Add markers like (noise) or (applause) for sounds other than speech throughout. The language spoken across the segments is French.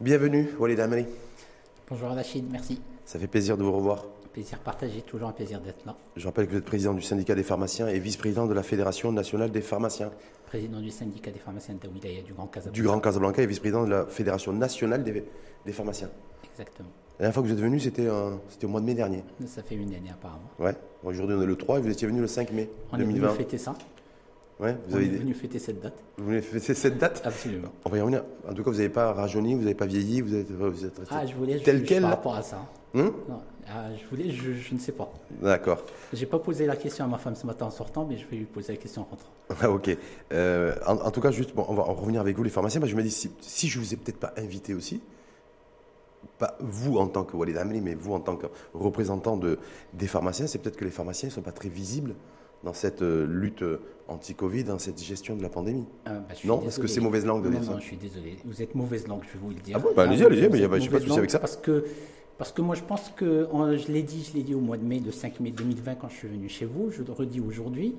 Bienvenue, Walid Amri. Bonjour Rachid, merci. Ça fait plaisir de vous revoir. Plaisir partagé, toujours un plaisir d'être là. Je rappelle que vous êtes président du syndicat des pharmaciens et vice-président de la Fédération nationale des pharmaciens. Président du syndicat des pharmaciens de Wilaya du Grand Casablanca. Du Grand Casablanca et vice-président de la Fédération nationale des, des pharmaciens. Exactement. La dernière fois que vous êtes venu, c'était au mois de mai dernier. Ça fait une année apparemment. Ouais. Aujourd'hui, on est le 3 et vous étiez venu le 5 mai on 2020. est venu fêter ça. Ouais, vous on avez est des- venu fêter cette date. Vous voulez fêter cette date Absolument. On va y revenir. En tout cas, vous n'avez pas rajeuni, vous n'avez pas vieilli, vous êtes, vous êtes resté Ah, je voulais tel quel. par rapport à ça. Hum Non, ah, je voulais, je, je ne sais pas. D'accord. J'ai pas posé la question à ma femme ce matin en sortant, mais je vais lui poser la question en rentrant. (laughs) Ah, ok. Euh, en, en tout cas, juste, bon, on va en revenir avec vous, les pharmaciens. Moi, je me dis, si, si je vous ai peut-être pas invité aussi, pas vous en tant que Walid Amri, mais vous en tant que représentant de, des pharmaciens, c'est peut-être que les pharmaciens ne sont pas très visibles dans cette euh, lutte euh, anti-Covid, dans cette gestion de la pandémie. Ah, bah, je Non, est-ce que c'est mauvaise langue de Non, dire ça non, je suis désolé. Vous êtes mauvaise langue, je vais vous le dire. Ah bon Bah, allez-y, allez-y, mais a êtes pas- de souci avec ça. Parce que, parce que moi, je pense que, en- je l'ai dit, je l'ai dit au mois de mai, le 5 mai 2020, quand je suis venu chez vous, je le redis aujourd'hui.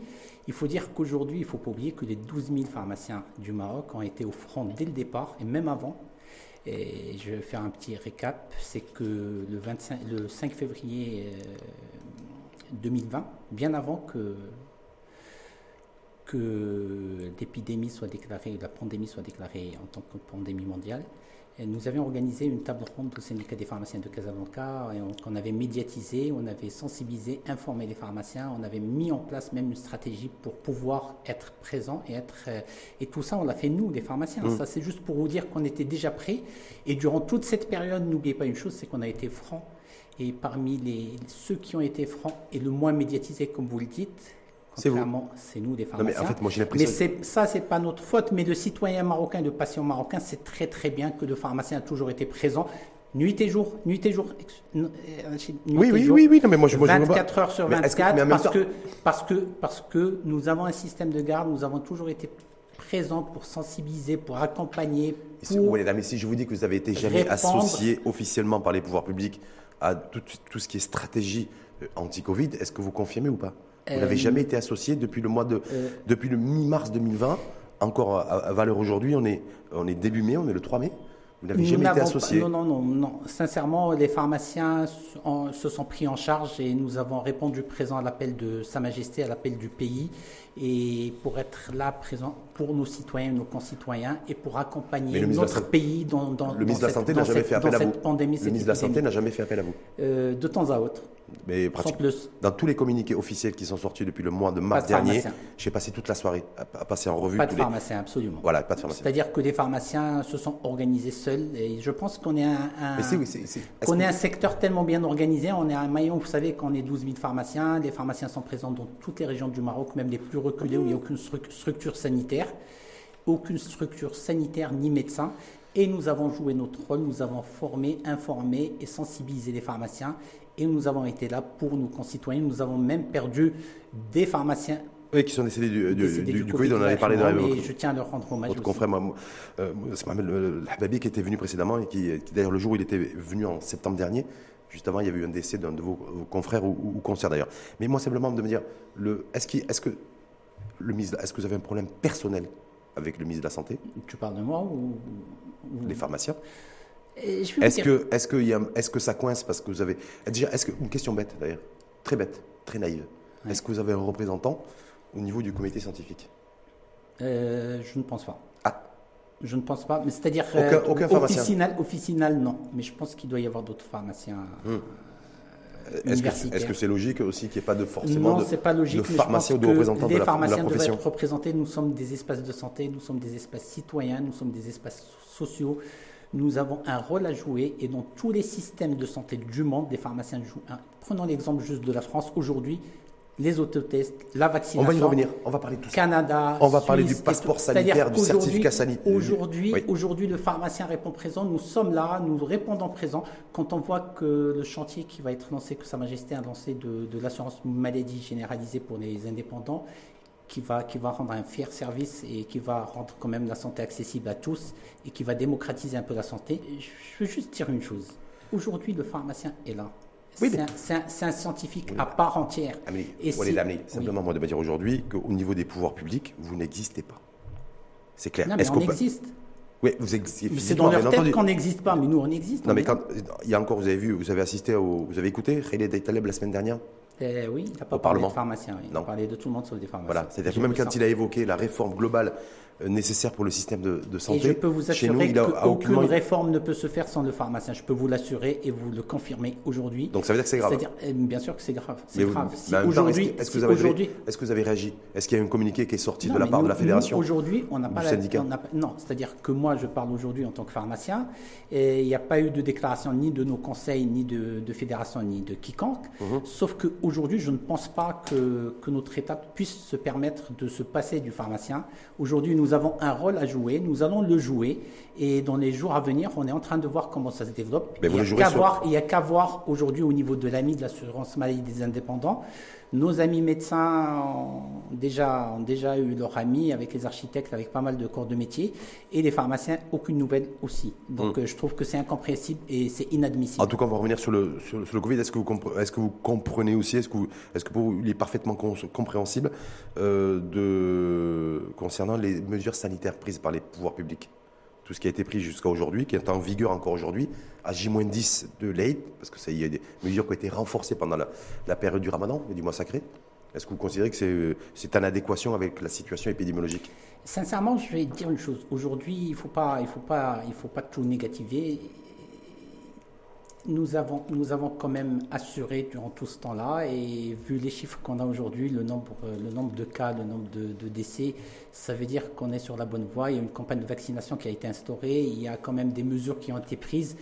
Il faut dire qu'aujourd'hui, il ne faut pas oublier que les 12 000 pharmaciens du Maroc ont été au front dès le départ, et même avant. Et je vais faire un petit récap. C'est que le, 25, le 5 février euh, 2020, bien avant que que l'épidémie soit déclarée, la pandémie soit déclarée en tant que pandémie mondiale. Et nous avions organisé une table ronde au syndicat des pharmaciens de Casablanca et on, qu'on avait médiatisé, on avait sensibilisé, informé les pharmaciens, on avait mis en place même une stratégie pour pouvoir être présent et être euh, et tout ça on l'a fait nous les pharmaciens. Mmh. Ça c'est juste pour vous dire qu'on était déjà prêts et durant toute cette période n'oubliez pas une chose, c'est qu'on a été francs et parmi les ceux qui ont été francs et le moins médiatisés comme vous le dites, C'est vous. contrairement, c'est nous Non, pharmaciens. mais en fait, moi, j'ai Mais l'impression. c'est, ça, c'est pas notre faute, mais le citoyen marocain, le patient marocain, c'est très très bien que le pharmacien a toujours été présent, nuit et jour, nuit et jour. euh, nuit Oui, et oui, jour, oui, oui, non, mais moi, je moi, je vois pas. 24 heures sur Mais est-ce que- 24, mais en même parce, temps- que, parce, que, parce que nous avons un système de garde, nous avons toujours été présents pour sensibiliser, pour accompagner, pour... là, mais si je vous dis que vous avez été jamais répandre- associé officiellement par les pouvoirs publics à tout, tout ce qui est stratégie euh, anti-Covid, est-ce que vous confirmez ou pas? Vous Euh, n'avez jamais été associé depuis le mois de, euh, depuis le mi-mars 2020, encore à, à valeur aujourd'hui, on est, on est début mai, on est le 3 mai. Vous n'avez jamais été pas- associé? Non, non, non, non. Sincèrement, les pharmaciens en- se sont pris en charge et nous avons répondu présent à l'appel de Sa Majesté, à l'appel du pays, et pour être là présent pour nos citoyens, nos concitoyens, et pour accompagner notre Santé- pays dans, dans, Le ministre de la cette- Santé n'a jamais fait appel à vous. pandémie, Le ministre de la Santé n'a jamais fait appel à vous. Euh, de temps à autre, Mais plus. Dans tous les communiqués officiels qui sont sortis depuis le mois de mars de dernier, pharmacien. j'ai passé toute la soirée à, à passer en revue Pas de tous les. pharmaciens, absolument. Voilà, pas de pharmacien. C'est-à-dire que les pharmaciens se sont organisés seuls, et je pense qu'on est un, un- est un secteur tellement bien organisé, on est un maillon, vous savez qu'on est 12 000 pharmaciens, les pharmaciens sont présents dans toutes les régions du Maroc, même les plus où il n'y a aucune stru- structure sanitaire, aucune structure sanitaire ni médecin. Et nous avons joué notre rôle, nous avons formé, informé et sensibilisé les pharmaciens. Et nous avons été là pour nos concitoyens. Nous avons même perdu des pharmaciens Oui, qui sont décédés du, du- décédés du- du Covid, on en avait parlé dans la je tiens à leur rendre hommage. Votre confrère, moi, euh, c'est Mohamed euh, Hababi qui était venu précédemment et qui, qui, d'ailleurs, le jour où il était venu en septembre dernier, juste avant, il y avait eu un décès d'un de vos, vos confrères ou, ou, ou concerts d'ailleurs. Mais moi, simplement de me dire, est-ce, est-ce que le ministre, est-ce que vous avez un problème personnel avec le ministre de la Santé, Tu parles de moi ou, les pharmaciens Est-ce que, est-ce, que il y a- est-ce que ça coince parce que vous avez. Déjà, est-ce que. Une question bête d'ailleurs, très bête, très naïve. Ouais. Est-ce que vous avez un représentant au niveau du comité scientifique? Euh, je ne pense pas. Ah, Je ne pense pas. Mais c'est-à-dire Aucun- euh, aucun pharmacien. officinal, officinal, non. Mais je pense qu'il doit y avoir d'autres pharmaciens. Hmm. Est-ce que, c'est logique aussi qu'il n'y ait pas de forcément non, de, pas logique. de pharmaciens ou de représentants de la, de la pharmaciens doivent profession être représentés. Nous sommes des espaces de santé, nous sommes des espaces citoyens, nous sommes des espaces sociaux. Nous avons un rôle à jouer et dans tous les systèmes de santé du monde, des pharmaciens jouent. un- Prenons l'exemple juste de la France. Aujourd'hui, les autotests, la On vaccination. va y revenir, on va parler de tout ça. Canada. On va parler du passeport sanitaire, du certificat sanitaire. Aujourd'hui, Oui. aujourd'hui, le pharmacien répond présent. Nous sommes là, nous répondons présent. Quand on voit que le chantier qui va être lancé, que Sa Majesté a lancé de, de l'assurance maladie généralisée pour les indépendants, qui va, qui va rendre un fier service et qui va rendre quand même la santé accessible à tous et qui va démocratiser un peu la santé. Je veux juste dire une chose. Aujourd'hui, le pharmacien est là. Oui, c'est mais- un, c'est un- c'est un scientifique à part entière. Amélie, Et si- Amélie, oui. simplement, moi, de me dire aujourd'hui qu'au niveau des pouvoirs publics, vous n'existez pas. C'est clair. Non, mais Est-ce on peut- existe. Oui, vous existez. C'est dans leur tête qu'on n'existe pas, mais nous on existe. Non, mais quand, il y a encore, vous avez vu, vous avez assisté, au, vous avez écouté Khaled Taleb la semaine dernière? Eh oui, il n'a pas parlé de pharmaciens. Il a parlé de tout le monde sauf des pharmaciens. Voilà, c'est-à-dire que même quand il a évoqué la réforme globale nécessaire pour le système de, santé. Et je peux vous assurer qu'aucune réforme ne peut se faire sans le pharmacien. Je peux vous l'assurer et vous le confirmer aujourd'hui. Donc ça veut dire que c'est grave. C'est-à-dire, eh, bien sûr que c'est grave. C'est grave. aujourd'hui, est-ce que, est que, vous avez réagi? Est-ce qu'il y a un communiqué qui est sorti de la part de la fédération? Aujourd'hui, on n'a pas la, Non, c'est-à-dire que moi, je parle aujourd'hui en tant que pharmacien et il n'y a pas eu de déclaration ni de nos conseils, ni de, fédération, ni de quiconque. Mhm. Sauf qu'aujourd'hui, je ne pense pas que, que notre État puisse se permettre de se passer du pharmacien. Aujourd'hui, nous avons un rôle à jouer, nous allons le jouer, et dans les jours à venir, on est en train de voir comment ça se développe. il n'y a qu'à voir, aujourd'hui au niveau de l'AMI de l'assurance maladie des indépendants. Nos amis médecins ont déjà, ont déjà eu leur ami avec les architectes, avec pas mal de corps de métier, et les pharmaciens, aucune nouvelle aussi. Donc hum. euh, je trouve que c'est incompréhensible et c'est inadmissible. En tout cas, on va revenir sur le, sur, le Covid. Est-ce que, vous est que vous comprenez aussi, est-ce que, est que pour vous, il est parfaitement compréhensible euh, de, concernant les mesures sanitaires prises par les pouvoirs publics? Tout ce qui a été pris jusqu'à aujourd'hui, qui est en vigueur encore aujourd'hui, à J-10 de l'Aïd, parce que ça y a des mesures qui ont été renforcées pendant la, période du ramadan et du mois sacré. Est-ce que vous considérez que c'est en adéquation avec la situation épidémiologique? Sincèrement, je vais dire une chose. Aujourd'hui, il ne faut, faut, faut pas tout négativer nous avons, nous avons quand même assuré durant tout ce temps-là, et vu les chiffres qu'on a aujourd'hui, le nombre, le nombre de cas, le nombre de, décès, ça veut dire qu'on est sur la bonne voie. Il y a une campagne de vaccination qui a été instaurée, il y a quand même des mesures qui ont été prises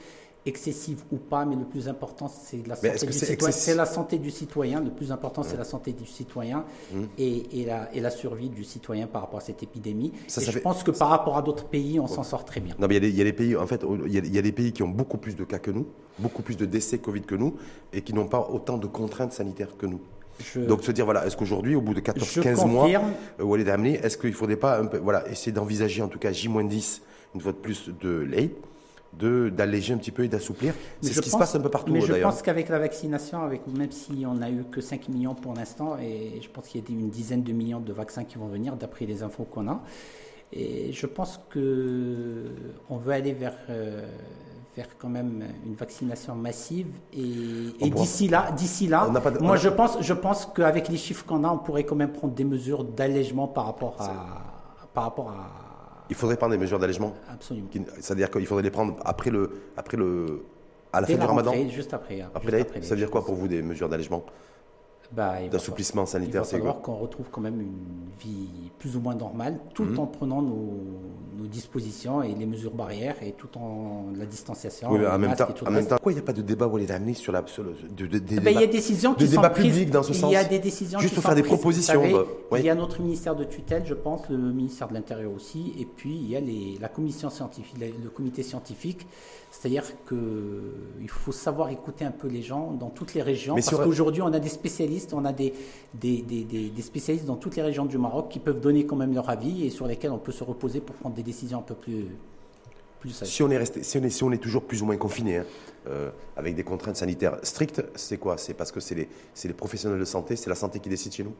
excessive ou pas, mais le plus important, c'est la, santé du citoyen. C'est la santé du citoyen. Le plus important, c'est la santé du citoyen hum. et, et, la, et, la, survie du citoyen par rapport à cette épidémie. je pense que par rapport à d'autres pays, on s'en sort très bien. Non, mais il y, a des pays, en fait, il y, a, des pays qui ont beaucoup plus de cas que nous, beaucoup plus de décès Covid que nous, et qui n'ont pas autant de contraintes sanitaires que nous. Donc se dire voilà, est-ce qu'aujourd'hui, au bout de 14-15 mois, euh, est-ce qu'il ne faudrait pas un peu, voilà, essayer d'envisager en tout cas J-10 une fois de plus de l'aide d'alléger un petit peu et d'assouplir. C'est ce qui se passe un peu partout. Mais je pense qu'avec la vaccination, avec, même si on n'a eu que 5 millions pour l'instant, et je pense qu'il y a une dizaine de millions de vaccins qui vont venir, d'après les infos qu'on a. Et je pense que on veut aller vers, euh, vers quand même une vaccination massive. Et, d'ici là, d'ici là, moi je pense, je pense qu'avec les chiffres qu'on a, on pourrait quand même prendre des mesures d'allègement par rapport à, par rapport à il faudrait prendre des mesures d'allègement Absolument. C'est-à-dire qu'il faudrait les prendre après le, après le, à la fin du ramadan Juste après. Après, après ça veut dire quoi pour vous des mesures d'allègement? Bah, d'assouplissement sanitaire. Il va falloir qu'on retrouve quand même une vie plus ou moins normale, tout mhm. en prenant nos, dispositions et les mesures barrières et tout en la distanciation. Oui, en, même temps, en même temps, pourquoi il n'y a pas de débat où les sur la sur le, de, de, de, il y a des décisions qui sont prises, dans ce sens. Il y a des décisions juste pour faire des propositions. Il y a notre ministère de tutelle, je pense, le ministère de l'Intérieur aussi, et puis il y a les, la commission scientifique, le comité scientifique c'est-à-dire qu'il faut savoir écouter un peu les gens dans toutes les régions. parce qu'aujourd'hui, on a des spécialistes, on a des, des, des, spécialistes dans toutes les régions du Maroc qui peuvent donner quand même leur avis et sur lesquels on peut se reposer pour prendre des décisions un peu plus, plus sages. Si on est, resté, si on est, si on est toujours plus ou moins confiné, hein, euh, avec des contraintes sanitaires strictes, c'est quoi? C'est parce que c'est les, les professionnels de santé, c'est la santé qui décide chez nous?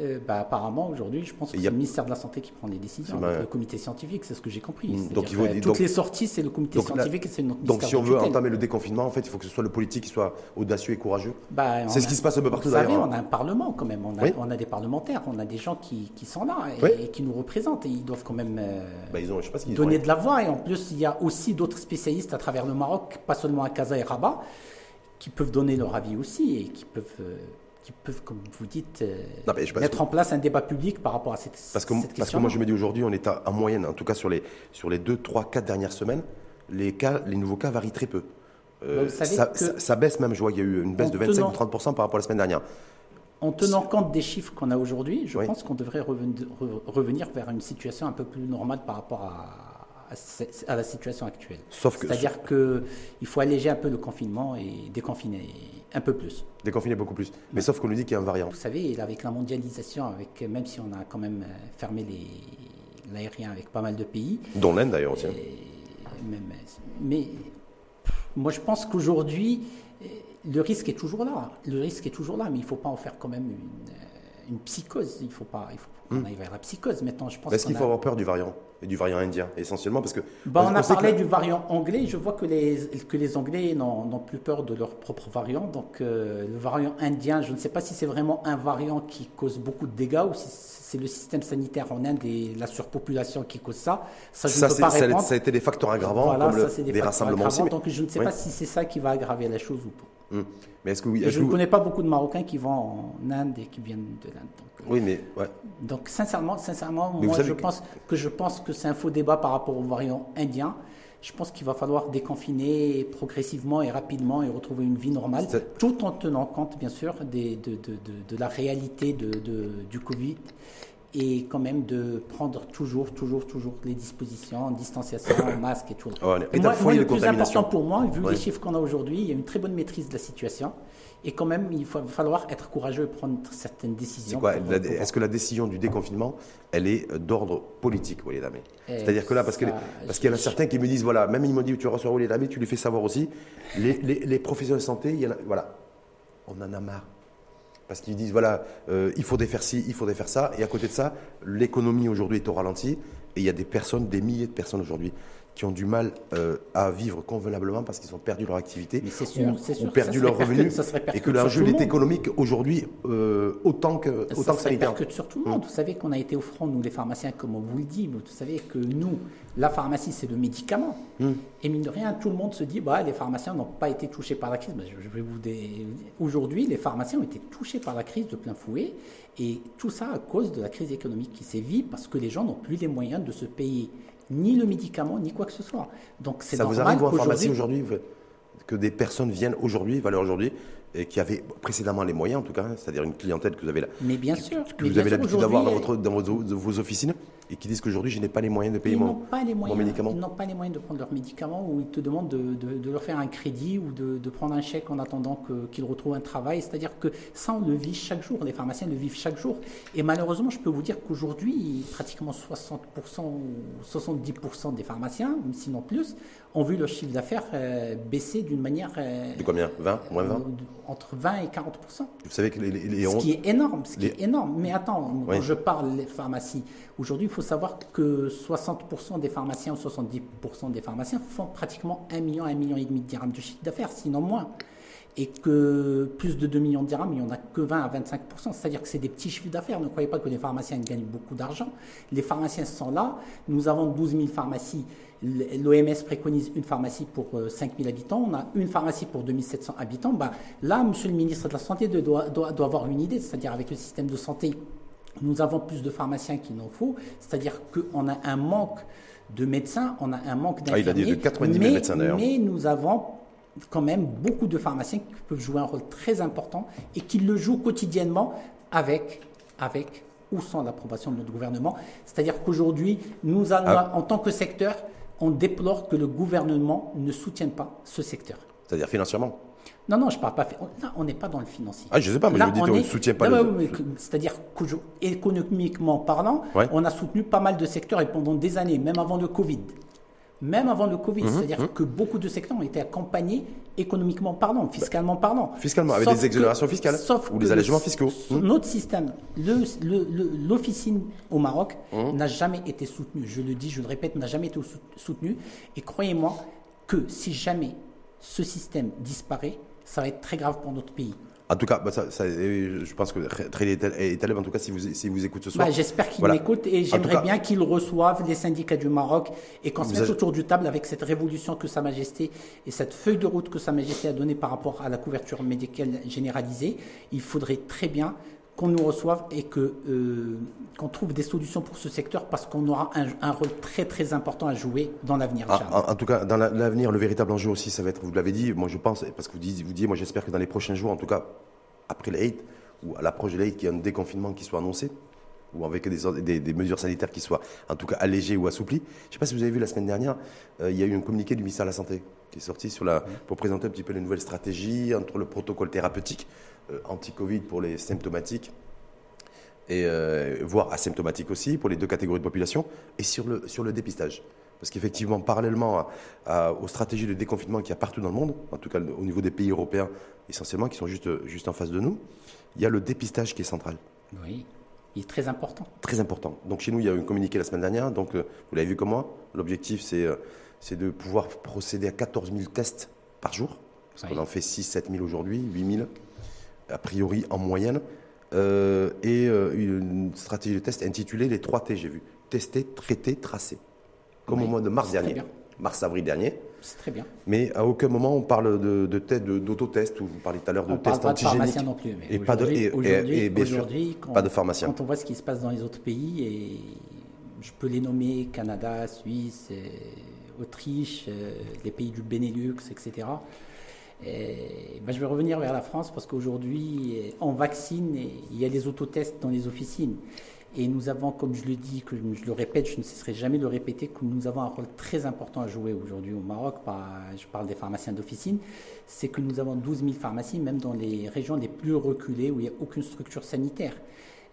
Euh, bah, apparemment, aujourd'hui, je pense que c'est le ministère de la Santé qui prend les décisions, le comité scientifique, c'est ce que j'ai compris. Mm, donc, il faut, toutes les sorties, c'est le comité scientifique et c'est notre Donc, si on veut entamer le déconfinement, en fait, il faut que ce soit le politique qui soit audacieux et courageux. Bah, c'est ce qui se passe un peu partout d'ailleurs. Vous savez, on a un parlement quand même, on a, on a des parlementaires, on a des gens qui, qui sont là et, qui nous représentent et ils doivent quand même euh, bah, ils ont, je sais pas donner de la voix. Et en plus, il y a aussi d'autres spécialistes à travers le Maroc, pas seulement à Casa et Rabat, qui peuvent donner leur avis aussi et qui peuvent. Euh, qui peuvent, comme vous dites, euh, mettre en place un débat public par rapport à cette, parce que, question. Parce que moi, je me dis aujourd'hui, on est en moyenne, en tout cas sur les, sur les 2, 3, 4 dernières semaines, les, cas, les nouveaux cas varient très peu. Euh, ça, ça, baisse même, je vois qu'il y a eu une baisse de 25 ou 30 par rapport à la semaine dernière. En tenant compte des chiffres qu'on a aujourd'hui, je pense qu'on devrait revenir vers une situation un peu plus normale par rapport à, à, la situation actuelle. C'est-à-dire qu'il faut alléger un peu le confinement et déconfiner un peu plus. Déconfiner beaucoup plus. Mais sauf qu'on nous dit qu'il y a un variant. Vous savez, avec la mondialisation, avec, même si on a quand même euh, fermé l'aérien avec pas mal de pays. Dont l'Inde d'ailleurs aussi. Mais moi je pense qu'aujourd'hui, euh, le risque est toujours là. Le risque est toujours là, mais il ne faut pas en faire quand même une, euh, psychose. Il ne faut pas il faut qu'on hmm. aille vers la psychose. Maintenant, je pense. Est-ce qu'il faut avoir peur du variant? Et du variant indien, essentiellement parce que. Bah, on, a parlé du variant anglais. Je vois que les, que les Anglais n'ont plus peur de leur propre variant. Donc, euh, le variant indien, je ne sais pas si c'est vraiment un variant qui cause beaucoup de dégâts ou si c'est le système sanitaire en Inde et la surpopulation qui cause ça. Ça, je ne peux pas. Ça a été des facteurs aggravants, comme le, des, rassemblements aussi. Donc, je ne sais pas si c'est ça qui va aggraver la chose ou pas. Hum. Mais est-ce que oui, je ne connais pas beaucoup de Marocains qui vont en Inde et qui viennent de l'Inde. Oui, mais ouais. Donc sincèrement, sincèrement, moi je pense que je pense que c'est un faux débat par rapport au variant indien. Je pense qu'il va falloir déconfiner progressivement et rapidement et retrouver une vie normale, tout en tenant compte, bien sûr, des, de, de, de, de, la réalité du Covid et quand même de prendre toujours, toujours, toujours les dispositions, distanciation, (coughs) masque et tout. Oh, et moi, le plus important pour moi, vu les chiffres qu'on a aujourd'hui, il y a une très bonne maîtrise de la situation. Et quand même, il va falloir être courageux et prendre certaines décisions. Est-ce que la décision du déconfinement, elle est d'ordre politique, vous voyez, C'est-à-dire que là, parce qu'il parce qu'il y en a certains qui me disent, voilà, même ils m'ont dit, tu reçois les tu lui fais savoir aussi. Les, les, professionnels de santé, il y en a, voilà, on en a marre. Parce qu'ils disent, voilà, euh, il faudrait faire ci, il faudrait faire ça. Et à côté de ça, l'économie aujourd'hui est au ralenti. Et il y a des personnes, des milliers de personnes aujourd'hui qui ont du mal euh, à vivre convenablement parce qu'ils ont perdu leur activité, ou, ont perdu leurs revenus, et que l'enjeu est économique aujourd'hui euh, autant que, autant ça que que sur tout le monde. Vous savez qu'on a été au front, nous les pharmaciens, comme on vous le dit, vous savez que nous, la pharmacie, c'est le médicament. Hmm. Et mine de rien, tout le monde se dit, bah, les pharmaciens n'ont pas été touchés par la crise. je vais vous Aujourd'hui, les pharmaciens ont été touchés par la crise de plein fouet, et tout ça à cause de la crise économique qui sévit, parce que les gens n'ont plus les moyens de se payer ni le médicament, ni quoi que ce soit. Donc c'est Ça vous arrive en pharmacie aujourd'hui que des personnes viennent aujourd'hui, valeur aujourd'hui, et qui avaient précédemment les moyens, en tout cas, hein, c'est-à-dire une clientèle que vous avez là, mais bien sûr, que, vous avez l'habitude d'avoir dans, dans vos, officines, et qui disent qu'aujourd'hui, je n'ai pas les moyens de payer mon, pas les moyens, médicament. Ils n'ont pas les moyens de prendre leurs médicaments, ou ils te demandent de, leur faire un crédit ou de, prendre un chèque en attendant qu'ils retrouvent un travail. C'est-à-dire que ça, on le vit chaque jour. Les pharmaciens le vivent chaque jour. Et malheureusement, je peux vous dire qu'aujourd'hui, pratiquement 60% ou 70% des pharmaciens, sinon plus, ont vu leur chiffre d'affaires euh, baisser d'une manière. Euh, de combien? 20 Moins 20 euh, Entre 20 et 40 Vous savez que les. les, ce qui est énorme, ce qui est énorme. Mais attends, quand je parle des pharmacies, aujourd'hui, il faut savoir que 60 des pharmaciens ou 70 des pharmaciens font pratiquement 1 million, 1 million et demi de dirhams de chiffre d'affaires, sinon moins et que plus de 2 millions de dirhams, il n'y en a que 20 à 25% C'est-à-dire que c'est des petits chiffres d'affaires. Ne croyez pas que les pharmaciens gagnent beaucoup d'argent. Les pharmaciens sont là. Nous avons 12 000 pharmacies. L'OMS préconise une pharmacie pour 5 euh, 000 habitants. On a une pharmacie pour 2700 habitants. Ben, là, monsieur le ministre de la Santé doit, doit, doit avoir une idée. C'est-à-dire avec le système de santé, nous avons plus de pharmaciens qu'il n'en faut. C'est-à-dire qu'on a un manque de médecins, on a un manque d'infirmiers. Ah, il a dit de 90 000 médecins d'ailleurs. Mais nous avons quand même beaucoup de pharmaciens qui peuvent jouer un rôle très important et qui le jouent quotidiennement avec, avec ou sans l'approbation de notre gouvernement. C'est-à-dire qu'aujourd'hui, nous, ah. en tant que secteur, on déplore que le gouvernement ne soutienne pas ce secteur. C'est-à-dire financièrement? Non, non, je ne parle pas. on n'est pas dans le financier. Ah, je ne sais pas, mais je on ne soutient pas. C'est-à-dire qu'économiquement parlant, on a soutenu pas mal de secteurs et pendant des années, même avant le Covid même avant le Covid. Mhm, C'est-à-dire mhm. que beaucoup de secteurs ont été accompagnés économiquement parlant, fiscalement parlant. Fiscalement, avec des exonérations fiscales sauf ou des allègements fiscaux. Mhm. Notre système, l'officine au Maroc n'a jamais été soutenu. Je le dis, je le répète, n'a jamais été soutenu. Et croyez-moi que si jamais ce système disparaît, ça va être très grave pour notre pays. En tout cas, bah, ça, je pense que très est élève, en tout cas, si vous, si vous écoute ce soir. Bah, j'espère qu'il m'écoute et j'aimerais bien qu'il reçoive les syndicats du Maroc et qu'on se mette autour du table avec cette révolution que Sa Majesté et cette feuille de route que Sa Majesté a donnée par rapport à la couverture médicale généralisée. Il faudrait très bien qu'on nous reçoive et que euh, qu'on trouve des solutions pour ce secteur parce qu'on aura un, rôle très très important à jouer dans l'avenir. Ah, en, tout cas, dans l'avenir, le véritable enjeu aussi, ça va être, vous l'avez dit, moi je pense, parce que vous disiez, vous disiez moi j'espère que dans les prochains jours, en tout cas après l'Aïd, ou à l'approche de l'Aïd, qu'il y ait un déconfinement qui soit annoncé, ou avec des, des, mesures sanitaires qui soient en tout cas allégées ou assouplies. Je ne sais pas si vous avez vu la semaine dernière, euh, il y a eu un communiqué du ministère de la Santé qui est sorti sur la, pour présenter un petit peu les nouvelles stratégies entre le protocole thérapeutique euh, anti-Covid pour les symptomatiques et euh, voire asymptomatiques aussi pour les deux catégories de population, et sur le, sur le dépistage. Parce qu'effectivement, parallèlement aux stratégies de déconfinement qu'il y a partout dans le monde, en tout cas au niveau des pays européens essentiellement, qui sont juste, juste en face de nous, il y a le dépistage qui est central. Oui. Il est très important. Très important. Donc chez nous, il y a eu un communiqué la semaine dernière. Donc vous l'avez vu comme moi. L'objectif, c'est c'est de pouvoir procéder à 14 000 tests par jour. On en fait 6 7 000 aujourd'hui, 8 000 a priori en moyenne. et une stratégie de test intitulée les 3 T, j'ai vu. Tester, traiter, tracer. Comme au mois de mars dernier. Mars-avril dernier. C'est très bien. Mais à aucun moment on parle de, de, de d'autotest, ou vous parliez tout à l'heure de tests antigéniques. non plus. et pas de, et, bien sûr, pas de pharmacien. Quand on voit ce qui se passe dans les autres pays, et je peux les nommer Canada, Suisse, Autriche, euh, les pays du Benelux, etc. Et, ben, je vais revenir vers la France parce qu'aujourd'hui, on vaccine et il y a des autotests dans les officines. Et nous avons, comme je le dis, que je le répète, je ne cesserai jamais de le répéter, que nous avons un rôle très important à jouer aujourd'hui au Maroc. Je parle des pharmaciens d'officine. C'est que nous avons 12 000 pharmacies, même dans les régions les plus reculées où il n'y a aucune structure sanitaire.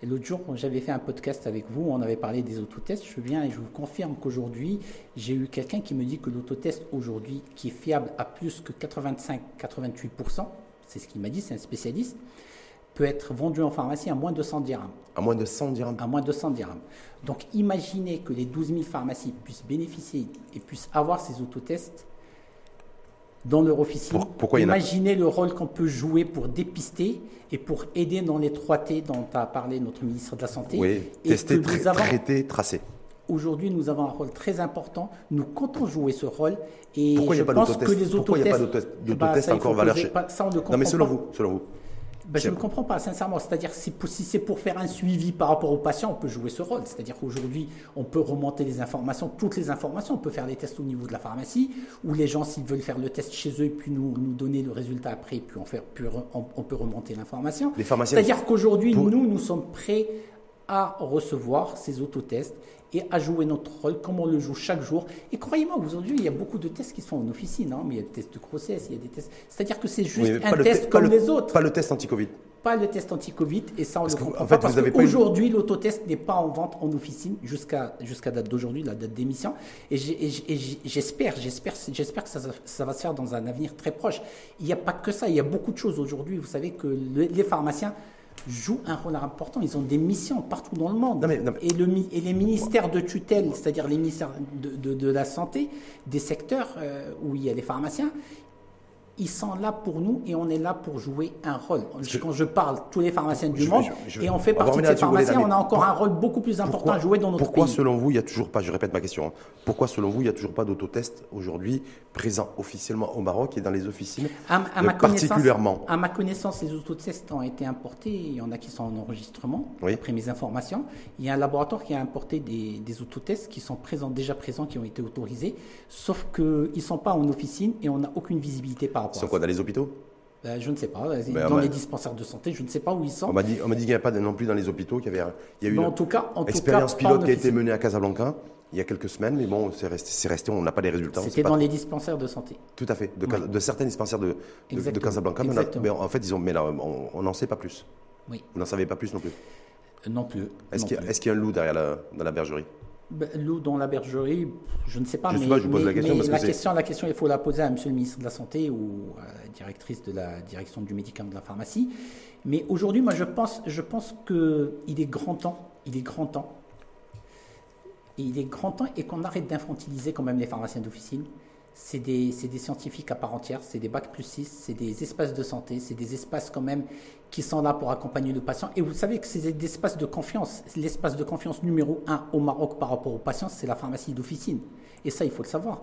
Et l'autre jour, j'avais fait un podcast avec vous, on avait parlé des autotests. Je viens et je vous confirme qu'aujourd'hui, j'ai eu quelqu'un qui me dit que l'autotest aujourd'hui, qui est fiable à plus que 85-88%, c'est ce qu'il m'a dit, c'est un spécialiste, peut être vendu en pharmacie à moins de 100 dirhams. À moins de 100 dirhams À moins de 100 dirhams. Donc imaginez que les 12 000 pharmacies puissent bénéficier et puissent avoir ces autotests dans leur officine. pourquoi Imaginez le rôle qu'on peut jouer pour dépister et pour aider dans les 3 T dont a parlé notre ministre de la Santé. Oui, tester, traiter, tracer. Aujourd'hui, nous avons un rôle très important. Nous comptons jouer ce rôle. Et pourquoi je pense que les autotests... Pourquoi il n'y a pas d'autotest encore valeur ça, on Non, mais selon vous, selon vous. Ben, je ne comprends pas, sincèrement. C'est-à-dire, si, si c'est pour faire un suivi par rapport aux patients, on peut jouer ce rôle. C'est-à-dire qu'aujourd'hui, on peut remonter les informations, toutes les informations. On peut faire des tests au niveau de la pharmacie, où les gens, s'ils veulent faire le test chez eux, et puis nous, nous donner le résultat après, puis on, fait, on, peut remonter l'information. C'est-à-dire qu'aujourd'hui, nous, nous sommes prêts à recevoir ces autotests et à jouer notre rôle comme on le joue chaque jour. Et croyez-moi, aujourd'hui, il y a beaucoup de tests qui se font en officine, hein, mais il y a des tests de grossesse, il y a des tests. C'est-à-dire que c'est juste un test comme les autres. Pas le test anti-Covid. Pas le test anti-Covid, et ça on le comprend en fait, pas, parce qu'aujourd'hui, l'autotest n'est pas en vente en officine jusqu'à jusqu'à date d'aujourd'hui, la date d'émission. Et j'espère, j'espère, j'espère que ça, ça, va se faire dans un avenir très proche. Il n'y a pas que ça, il y a beaucoup de choses aujourd'hui. Vous savez que les pharmaciens jouent un rôle important. Ils ont des missions partout dans le monde. Et, le, et, les ministères de tutelle, c'est-à-dire les ministères de, de, la santé, des secteurs euh, où il y a les pharmaciens, ils sont là pour nous et on est là pour jouer un rôle. Quand je parle tous les pharmaciens du monde et on fait partie de ces pharmaciens, on a encore un rôle beaucoup plus important à jouer dans notre pourquoi, pays. Pourquoi selon vous, il n'y a toujours pas, je répète ma question, hein, pourquoi selon vous, il n'y a toujours pas d'autotest aujourd'hui présent officiellement au Maroc et dans les officines à, ma particulièrement? À ma connaissance, les autotests ont été importés, il y en a qui sont en enregistrement, après mes informations. Il y a un laboratoire qui a importé des, des autotests qui sont présents, déjà présents, qui ont été autorisés, sauf qu'ils ne sont pas en officine et on n'a aucune visibilité par ils sont quoi, dans les hôpitaux? Ben, je ne sais pas. Ben, dans les dispensaires de santé, je ne sais pas où ils sont. On m'a dit, dit qu'il n'y a pas non plus dans les hôpitaux, qu'il y avait, il y a eu en tout cas, en expérience pilote qui a été menée à Casablanca il y a quelques semaines, mais bon, c'est resté, resté, on n'a pas les résultats. C'était dans les dispensaires de santé. Tout à fait, de, certains dispensaires de, de, Casablanca, mais, en fait, ils ont, mais là, on n'en sait pas plus. Oui. Vous n'en savez pas plus non plus. non plus. Est-ce qu'il y, y, a un loup derrière la, dans la bergerie? Ben, L'eau dans la bergerie, je ne sais pas. Je mais, sais pas, je pose la question. la, question la question, il faut la poser à Monsieur le ministre de la Santé ou à la directrice de la direction du médicament de la pharmacie. Mais aujourd'hui, moi, je pense, je pense qu'il est grand temps, il est grand temps, il est grand temps et qu'on arrête d'infantiliser quand même les pharmaciens d'officine c'est des, des, scientifiques à part entière, c'est des bacs plus 6, c'est des espaces de santé, c'est des espaces quand même qui sont là pour accompagner le patient. Et vous savez que c'est des espaces de confiance. L'espace de confiance numéro un au Maroc par rapport aux patients, c'est la pharmacie d'officine. Et ça, il faut le savoir.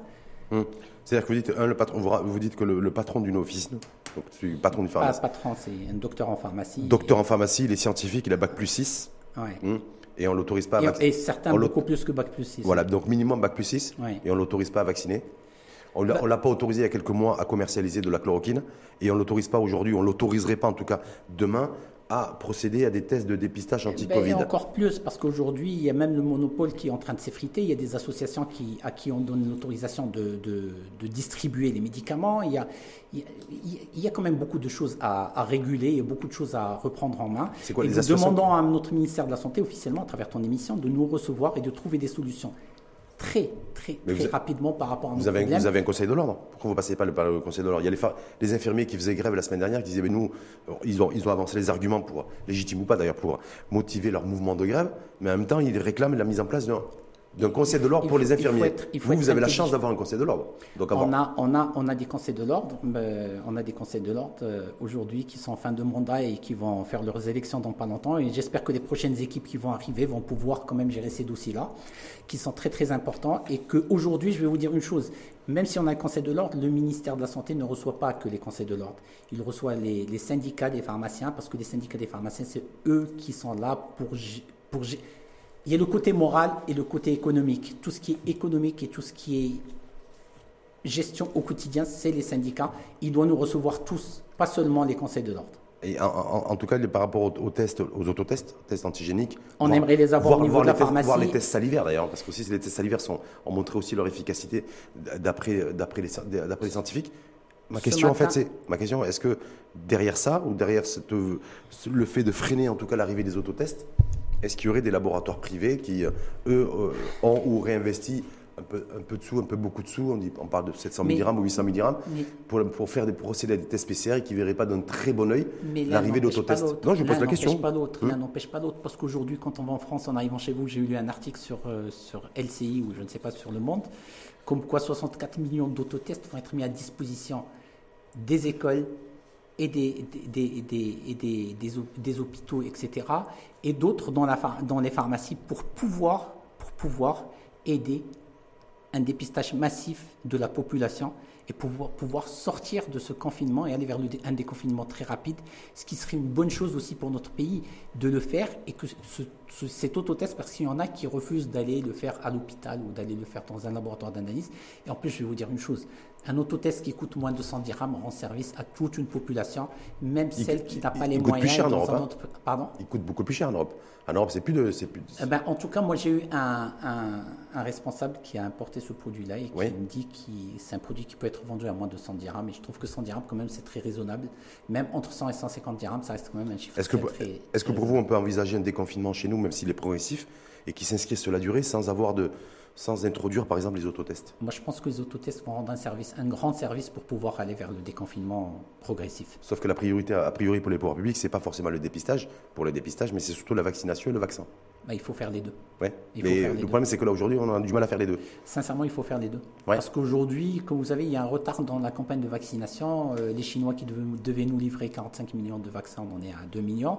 Hum. C'est-à-dire que vous dites, un, le patron, vous, dites que le, patron d'une officine, donc le patron d'une pharmacie. Pas patron, c'est un docteur en pharmacie. Docteur en pharmacie, il est scientifique, il a bac plus 6. Ouais. Hum. et on l'autorise pas à vacciner. Et certains beaucoup plus que bac plus 6. Voilà, donc minimum bac plus 6, et on l'autorise pas à vacciner. On ne l'a pas autorisé il y a quelques mois à commercialiser de la chloroquine et on ne l'autorise pas aujourd'hui, on ne l'autoriserait pas en tout cas demain à procéder à des tests de dépistage anti-Covid. Ben, encore plus, parce qu'aujourd'hui, il y a même le monopole qui est en train de s'effriter. Il y a des associations qui, à qui on donne l'autorisation de, de, distribuer les médicaments. Il y, a, il, y a, quand même beaucoup de choses à, réguler et beaucoup de choses à reprendre en main. C'est quoi, et nous demandons à notre ministère de la Santé, officiellement, à travers ton émission, de nous recevoir et de trouver des solutions très, très, très rapidement par rapport à vous avez, Vous avez un conseil de l'ordre. Pourquoi vous ne passez pas le, par le conseil de l'ordre? Il y a les, les, infirmiers qui faisaient grève la semaine dernière qui disaient, mais nous, ils ont, ils ont avancé les arguments pour, légitimes ou pas d'ailleurs, pour motiver leur mouvement de grève, mais en même temps, ils réclament la mise en place d'un d'un conseil de l'ordre pour les infirmiers. vous, vous avez la chance d'avoir un conseil de l'ordre. on, a, on, a, on a des conseils de l'ordre, on a des conseils de l'ordre euh, aujourd'hui qui sont en fin de mandat et qui vont faire leurs élections dans pas longtemps. Et j'espère que les prochaines équipes qui vont arriver vont pouvoir quand même gérer ces dossiers-là, qui sont très très importants. Et qu'aujourd'hui, je vais vous dire une chose, même si on a un conseil de l'ordre, le ministère de la Santé ne reçoit pas que les conseils de l'ordre. Il reçoit les, les, syndicats des pharmaciens, parce que les syndicats des pharmaciens, c'est eux qui sont là pour, pour il y a le côté moral et le côté économique. Tout ce qui est économique et tout ce qui est gestion au quotidien, c'est les syndicats. Ils doivent nous recevoir tous, pas seulement les conseils de l'ordre. Et en, tout cas, par rapport aux, tests, aux autotests, tests antigéniques, on aimerait les avoir au niveau de la pharmacie. voir les tests salivaires d'ailleurs, parce que aussi les tests salivaires sont, ont montré aussi leur efficacité d'après les, les scientifiques. Ma question, en fait, c'est ma question est-ce que derrière ça, ou derrière le fait de freiner en tout cas l'arrivée des autotests, est-ce qu'il y aurait des laboratoires privés qui, euh, eux, euh, ont ou réinvesti un peu, un peu de sous, un peu beaucoup de sous, on, dit, on parle de 700 mg ou 800 mg, pour, pour, faire des procédés à des tests PCR et qui ne verraient pas d'un très bon oeil l'arrivée d'autotests. Non, je pose la question. Pas l'autre. Hum. n'empêche pas l'autre, parce qu'aujourd'hui, quand on va en France, en arrivant chez vous, j'ai lu un article sur, euh, sur LCI ou je ne sais pas sur Le Monde, comme quoi 64 millions d'autotests vont être mis à disposition des écoles, et des, des, des, des, hôpitaux, etc., et d'autres dans, les pharmacies pour pouvoir, pour pouvoir aider un dépistage massif de la population et pouvoir, pouvoir sortir de ce confinement et aller vers un déconfinement très rapide, ce qui serait une bonne chose aussi pour notre pays de le faire et que ce, cet autotest, parce qu'il y en a qui refusent d'aller le faire à l'hôpital ou d'aller le faire dans un laboratoire d'analyse. Et en plus, je vais vous dire une chose, un autotest qui coûte moins de 100 dirhams rend service à toute une population, même celle qui n'a pas les moyens. Plus cher en Europe, hein. Pardon? Il coûte beaucoup plus cher en Europe. En Europe, c'est plus de. Plus eh ben, en tout cas, moi, j'ai eu un, un, responsable qui a importé ce produit-là et qui me dit que c'est un produit qui peut être vendu à moins de 100 dirhams. Et je trouve que 100 dirhams, quand même, c'est très raisonnable. Même entre 100 et 150 dirhams, ça reste quand même un chiffre. Est-ce que, est que pour vous, on peut envisager un déconfinement chez nous, même s'il est progressif, et qui s'inscrit sur la durée sans avoir de sans introduire par exemple les autotests Moi je pense que les autotests vont rendre un service, un grand service pour pouvoir aller vers le déconfinement progressif. Sauf que la priorité, a priori pour les pouvoirs publics, c'est pas forcément le dépistage, pour le dépistage, mais c'est surtout la vaccination et le vaccin. Bah, il faut faire les deux. Ouais. mais le problème c'est que là aujourd'hui on a du mal à faire les deux. Sincèrement il faut faire les deux. Parce qu'aujourd'hui, comme vous savez, il y a un retard dans la campagne de vaccination. Euh, les Chinois qui devaient, nous livrer 45 millions de vaccins, on en est à 2 millions.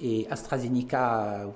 Et AstraZeneca,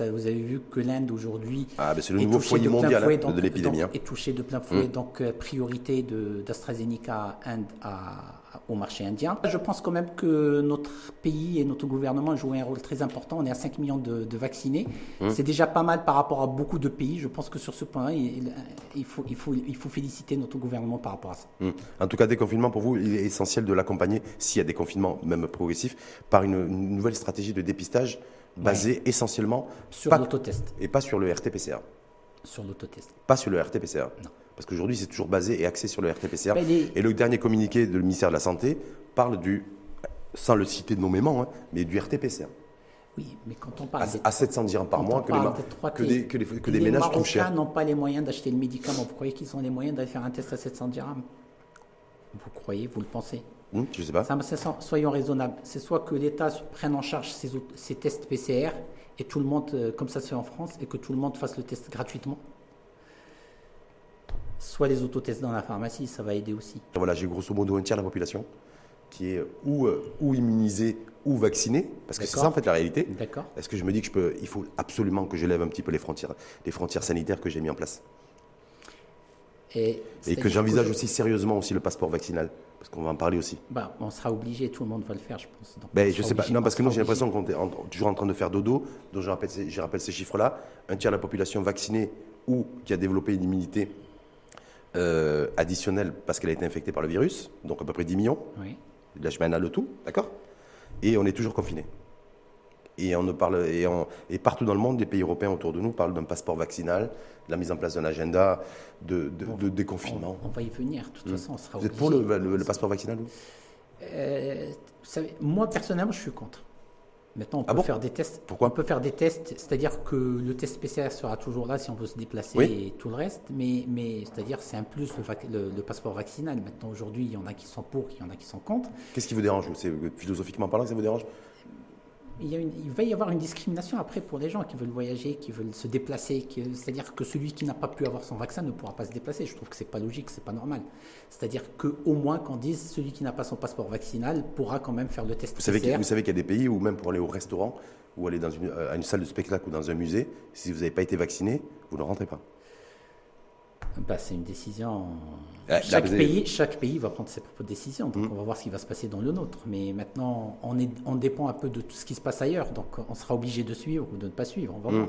vous avez vu que l'Inde aujourd'hui ah, c'est le nouveau foyer mondial hein, de l'épidémie. Hein. Est touché de plein fouet. Mmh. Donc euh, priorité d'AstraZeneca Inde à, au marché indien. Je pense quand même que notre pays et notre gouvernement jouent un rôle très important. On est à 5 millions de, vaccinés. Mmh. C'est déjà pas mal par rapport à beaucoup de pays. Je pense que sur ce point-là, il, faut, il, faut, il faut féliciter notre gouvernement par rapport à ça. Mmh. En tout cas, déconfinement, pour vous, il est essentiel de l'accompagner, s'il y a des confinements, même progressifs, par une nouvelle stratégie de dépistage basé essentiellement sur l'autotest. Et pas sur le RT-PCR. Sur l'autotest. Pas sur le RT-PCR. Non. Parce qu'aujourd'hui, c'est toujours basé et axé sur le RT-PCR. Et le dernier communiqué du ministère de la Santé parle du, sans le citer nommément, hein, mais du RT-PCR. Oui, mais quand on parle. À, 700 dirhams par mois, que, les, que, des, que, des, ménages. Les n'ont pas les moyens d'acheter le médicament. Vous croyez qu'ils ont les moyens d'aller faire un test à 700 dirhams? Vous croyez, vous le pensez? Hmm, je sais pas. soyons raisonnables. C'est soit que l'État prenne en charge ces, tests PCR et tout le monde, euh, comme ça se fait en France, et que tout le monde fasse le test gratuitement. Soit les autotests dans la pharmacie, ça va aider aussi. Voilà, j'ai grosso modo un tiers de la population qui est ou, euh, ou immunisée ou vaccinée, parce que c'est ça en fait la réalité. D'accord. Est-ce que je me dis que je peux, il faut absolument que j'élève un petit peu les frontières, les frontières sanitaires que j'ai mis en place? Et, et que j'envisage aussi sérieusement aussi le passeport vaccinal. Parce qu'on va en parler aussi. Bah, on sera obligé, tout le monde va le faire, je pense. ben, je sais pas. Non, parce que moi, j'ai l'impression qu'on est toujours en train de faire dodo. Donc, je rappelle, je rappelle ces chiffres-là. Un tiers de la population vaccinée ou qui a développé une immunité euh, additionnelle parce qu'elle a été infectée par le virus, donc à peu près 10 millions. Oui. Là, je le tout, d'accord? Et on est toujours confiné. Et, on ne parle, et, et, partout dans le monde, les pays européens autour de nous parlent d'un passeport vaccinal, de la mise en place d'un agenda de, de, déconfinement. On, va y venir, de toute hmm. façon, on sera Vous êtes pour le, passeport vaccinal euh, moi, personnellement, je suis contre. Maintenant, on Ah peut bon? faire des tests. Pourquoi? On peut faire des tests, c'est-à-dire que le test PCR sera toujours là si on veut se déplacer Oui. et tout le reste, mais, mais c'est-à-dire c'est un plus le, le- le passeport vaccinal. Maintenant, aujourd'hui, il y en a qui sont pour, il y en a qui sont contre. Qu'est-ce qui vous dérange? C'est philosophiquement parlant que ça vous dérange? Il, y a une- il va y avoir une discrimination après pour les gens qui veulent voyager, qui veulent se déplacer. C'est-à-dire que celui qui n'a pas pu avoir son vaccin ne pourra pas se déplacer. Je trouve que c'est pas logique, c'est pas normal. C'est-à-dire qu'au moins qu'on dise celui qui n'a pas son passeport vaccinal pourra quand même faire le test Vous savez qu'il PCR. vous savez qu'il y a des pays où même pour aller au restaurant ou aller dans une, euh, à une salle de spectacle ou dans un musée, si vous n'avez pas été vacciné, vous ne rentrez pas. Bah, c'est une décision. Ah, chaque, pays, chaque pays va prendre ses propres décisions. Donc, Mhm. on va voir ce qui va se passer dans le nôtre. Mais maintenant, on, est, on dépend un peu de tout ce qui se passe ailleurs. Donc, on sera obligé de suivre ou de ne pas suivre. On va voir.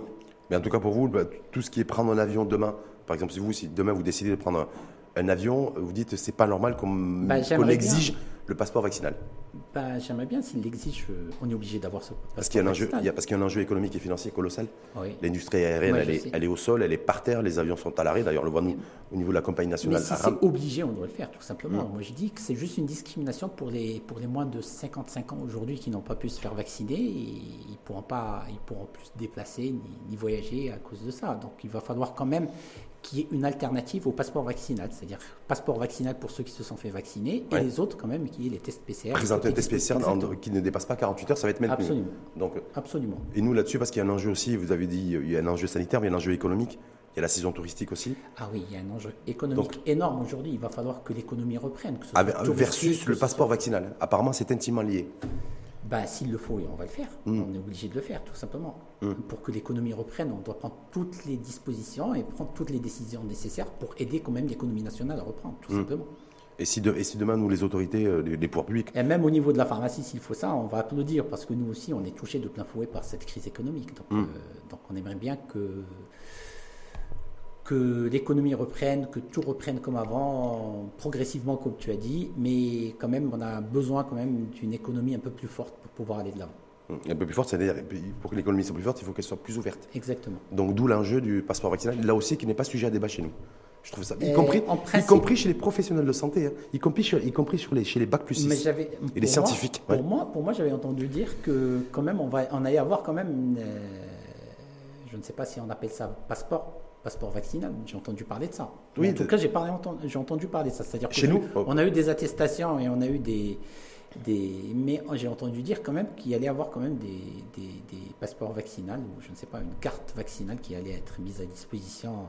Mais en tout cas pour vous, bah, tout ce qui est prendre un avion demain, par exemple si vous, si demain vous décidez de prendre un, un avion, vous dites c'est pas normal qu'on Bah, exige le passeport vaccinal. Bah, J'aimerais bien, s'il l'exige, euh, on est obligé d'avoir ce Parce qu'il y a un enjeu, passeport parce qu'il y a un enjeu économique et financier colossal. Oui. L'industrie aérienne, Ouais, elle, est, sais. elle est au sol, elle est par terre, les avions sont à l'arrêt. D'ailleurs, on le voit nous, au niveau de la compagnie Mais nationale. si Aram. c'est obligé, on doit le faire, tout simplement. Mhm. Moi, je dis que c'est juste une discrimination pour les, pour les moins de 55 ans aujourd'hui qui n'ont pas pu se faire vacciner. Et ils ne pourront, pas- ils pourront plus se déplacer ni, ni voyager à cause de ça. Donc, il va falloir quand même qu'il y ait une alternative au passeport vaccinal. C'est-à-dire passeport vaccinal pour ceux qui se sont fait vacciner Ouais. et les autres, quand même, qui aient les tests PCR. Présenter un test PCR en- qui ne dépasse pas 48 heures, ça va être maintenu. Absolument. Donc, Absolument. et nous là-dessus, parce qu'il y a un enjeu aussi, vous avez dit, il y a un enjeu sanitaire, mais il y a un enjeu économique. Il y a la saison touristique aussi. Ah oui, il y a un enjeu économique énorme aujourd'hui. Il va falloir que l'économie reprenne. Que ce soit Avec- touristique, versus que le passeport vaccinal. Apparemment, c'est intimement lié. Bah, s'il le faut, on va le faire. Mm. On est obligé de le faire, tout simplement. Mm. Pour que l'économie reprenne, on doit prendre toutes les dispositions et prendre toutes les décisions nécessaires pour aider quand même l'économie nationale à reprendre, tout Mm. simplement. Et si, de- et si demain, nous, les autorités, euh, les, les pouvoirs publics, Et même au niveau de la pharmacie, s'il faut ça, on va applaudir parce que nous aussi, on est touchés de plein fouet par cette crise économique. Donc, euh, donc on aimerait bien que, que l'économie reprenne, que tout reprenne comme avant, progressivement, comme tu as dit, mais quand même, on a besoin quand même d'une économie un peu plus forte pour pouvoir aller de l'avant. un peu plus forte, c'est-à-dire pour que l'économie soit plus forte, il faut qu'elle soit plus ouverte. Exactement. Donc d'où l'enjeu du passeport vaccinal, là aussi qui n'est pas sujet à débat chez nous. Je trouve ça, y Euh, compris, y compris chez les professionnels de santé, hein, y compris, sur, y compris sur les, chez les bacs plus 6. Mais j'avais, Et les moi- scientifiques, Pour ouais. moi, pour moi, j'avais entendu dire que quand même, on va, on allait avoir quand même, une, euh, je ne sais pas si on appelle ça passeport, passeport vaccinal. J'ai entendu parler de ça. Oui, en tout cas, j'ai entendu, parler de ça. C'est-à-dire Chez nous oh. on a eu des attestations et on a eu des, des, mais j'ai entendu dire quand même qu'il allait avoir quand même des, des, des passeports vaccinales ou je ne sais pas une carte vaccinale qui allait être mise à disposition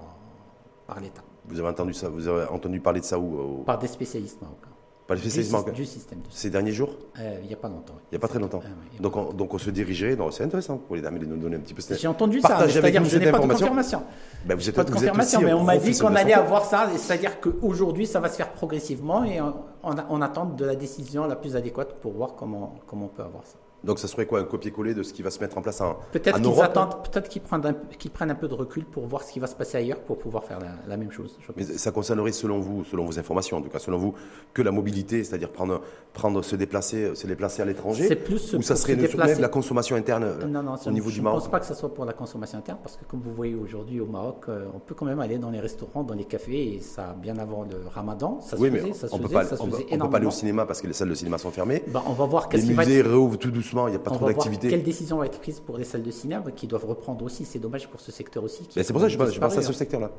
par l'État, Vous avez entendu ça Vous avez entendu parler de ça où par des spécialistes marocains. Pas Du, du système. Ces derniers jours Euh, il n'y a pas longtemps. Il n'y a pas très longtemps. Ah oui, donc, on, donc on se dirigeait, non, c'est intéressant pour les dames de nous donner un petit peu cette- J'ai entendu ça, c'est-à-dire que je n'ai pas de confirmation. Ben, vous êtes, Pas de vous confirmation, mais on m'a dit qu'on allait avoir ça, c'est-à-dire qu'aujourd'hui, ça va se faire progressivement et on, on attend de la décision la plus adéquate pour voir comment, comment on peut avoir ça. Donc ça serait quoi un copier-coller de ce qui va se mettre en place en, Peut-être qu'ils Europe attendent, peut-être qu'ils prennent, un, qu'ils prennent un peu de recul pour voir ce qui va se passer ailleurs pour pouvoir faire la, la même chose. je Mais ça concernerait, selon vous, selon vos informations, en tout cas, selon vous, que la mobilité, c'est-à-dire prendre, prendre, se déplacer, se déplacer à l'étranger, C'est plus ou ça serait se ne- déplacer. même la consommation interne euh, Non, non, au je- niveau je du ne Maroc pense pas que ce soit pour la consommation interne, parce que comme vous voyez aujourd'hui au Maroc, euh, on peut quand même aller dans les restaurants, dans les cafés, et ça, bien avant le ramadan, ça se Oui, faisait, mais ça on peut faisait, pas, on peut- on peut pas aller au cinéma parce que les salles de cinéma sont fermées. Ben, on va voir Les qu'est-ce être musées réouvrent tout doucement, il n'y a pas on trop d'activité. quelle décision va être prise pour les salles de cinéma qui doivent reprendre aussi. C'est dommage pour ce secteur aussi. C'est pour ça que je, pense- je pense à ce hein. secteur-là.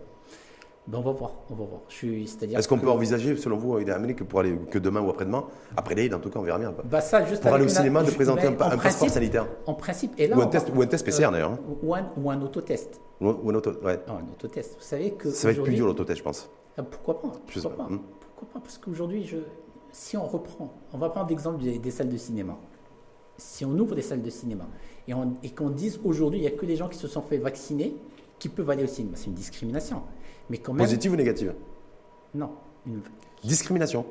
Ben, on va voir, on va voir. C'est-à-dire. Est-ce qu'on peut envisager, selon vous, avec Amélie, que pour aller que demain ou après-demain, après l'Aïd, en tout cas, on verra bien. Bah ça, juste Pour aller au une- cinéma, de présenter mais un, un passeport sanitaire En principe, et là, Ou un test- va- ou un test PCR, d'ailleurs, hein. Ou un, ou un autotest. ou, ou un autre. Ouais. Un autotest. Vous savez que. Ça va être plus dur l'autotest, je pense. Ah, Pourquoi pas Pourquoi pas. Hmm. Pourquoi pas Parce qu'aujourd'hui, je... si on reprend, on va prendre l'exemple des, des salles de cinéma. Si on ouvre des salles de cinéma et, on- et qu'on dise aujourd'hui, il n'y a que les gens qui se sont fait vacciner qui peuvent aller au cinéma, c'est une discrimination. Mais quand même. Positive ou négative? Non, une Discrimination.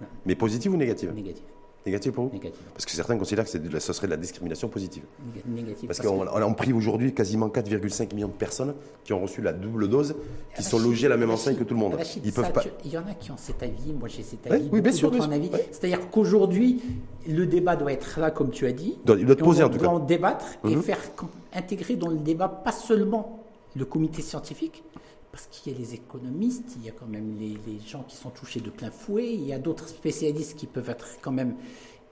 Non. Mais positive ou négative? Négative. Négative pour vous. Parce que certains considèrent que c'est ce serait de la discrimination positive. Néga- négative. Parce Parce qu'on que- on a on pris aujourd'hui quasiment 4,5 millions de personnes qui ont reçu la double dose, qui Rachid, sont logées à la même enseigne Rachid, que tout le monde. Rachid, Ils peuvent ça, pas. tu- Il y en a qui ont cet avis, moi j'ai cet avis, oui, bien sûr, bien avis. ouais. C'est-à-dire qu'aujourd'hui, le débat doit être là, comme tu as dit. Doit- il doit être Et posé, on en tout doit cas. en débattre et Mhm. faire intégrer dans le débat pas seulement le comité scientifique, parce qu'il y a les économistes, il y a quand même les, les gens qui sont touchés de plein fouet, il y a d'autres spécialistes qui peuvent être quand même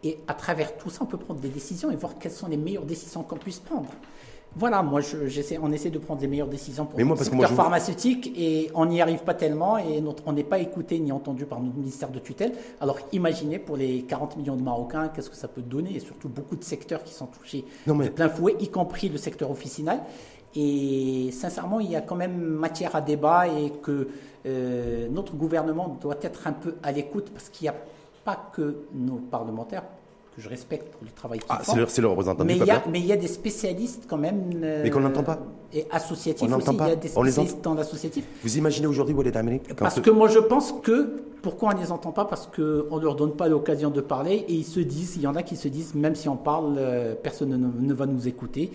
Et à travers tout ça, on peut prendre des décisions et voir quelles sont les meilleures décisions qu'on puisse prendre. Voilà, moi, j'essaie, on essaie de prendre les meilleures décisions pour le secteur pharmaceutique et on n'y arrive pas tellement et on n'est pas écouté ni entendu par notre ministère de tutelle. Alors imaginez pour les 40 millions de Marocains, qu'est-ce que ça peut donner? Et surtout beaucoup de secteurs qui sont touchés de plein fouet, y compris le secteur officinal. Et sincèrement, il y a quand même matière à débat et que euh, notre gouvernement doit être un peu à l'écoute parce qu'il n'y a pas que nos parlementaires, que je respecte pour le travail qu'ils ah, C'est le, représentant mais du peuple. mais il y a des spécialistes quand même. Euh, mais qu'on n'entend pas. Et associatifs aussi. Pas. Il y a des spécialistes dans l'associatif. Vous imaginez aujourd'hui où est l'Amérique Parce que moi je pense que. Pourquoi on ne les entend pas? Parce qu'on ne leur donne pas l'occasion de parler et ils se disent, il y en a qui se disent, même si on parle, euh, personne ne, ne va nous écouter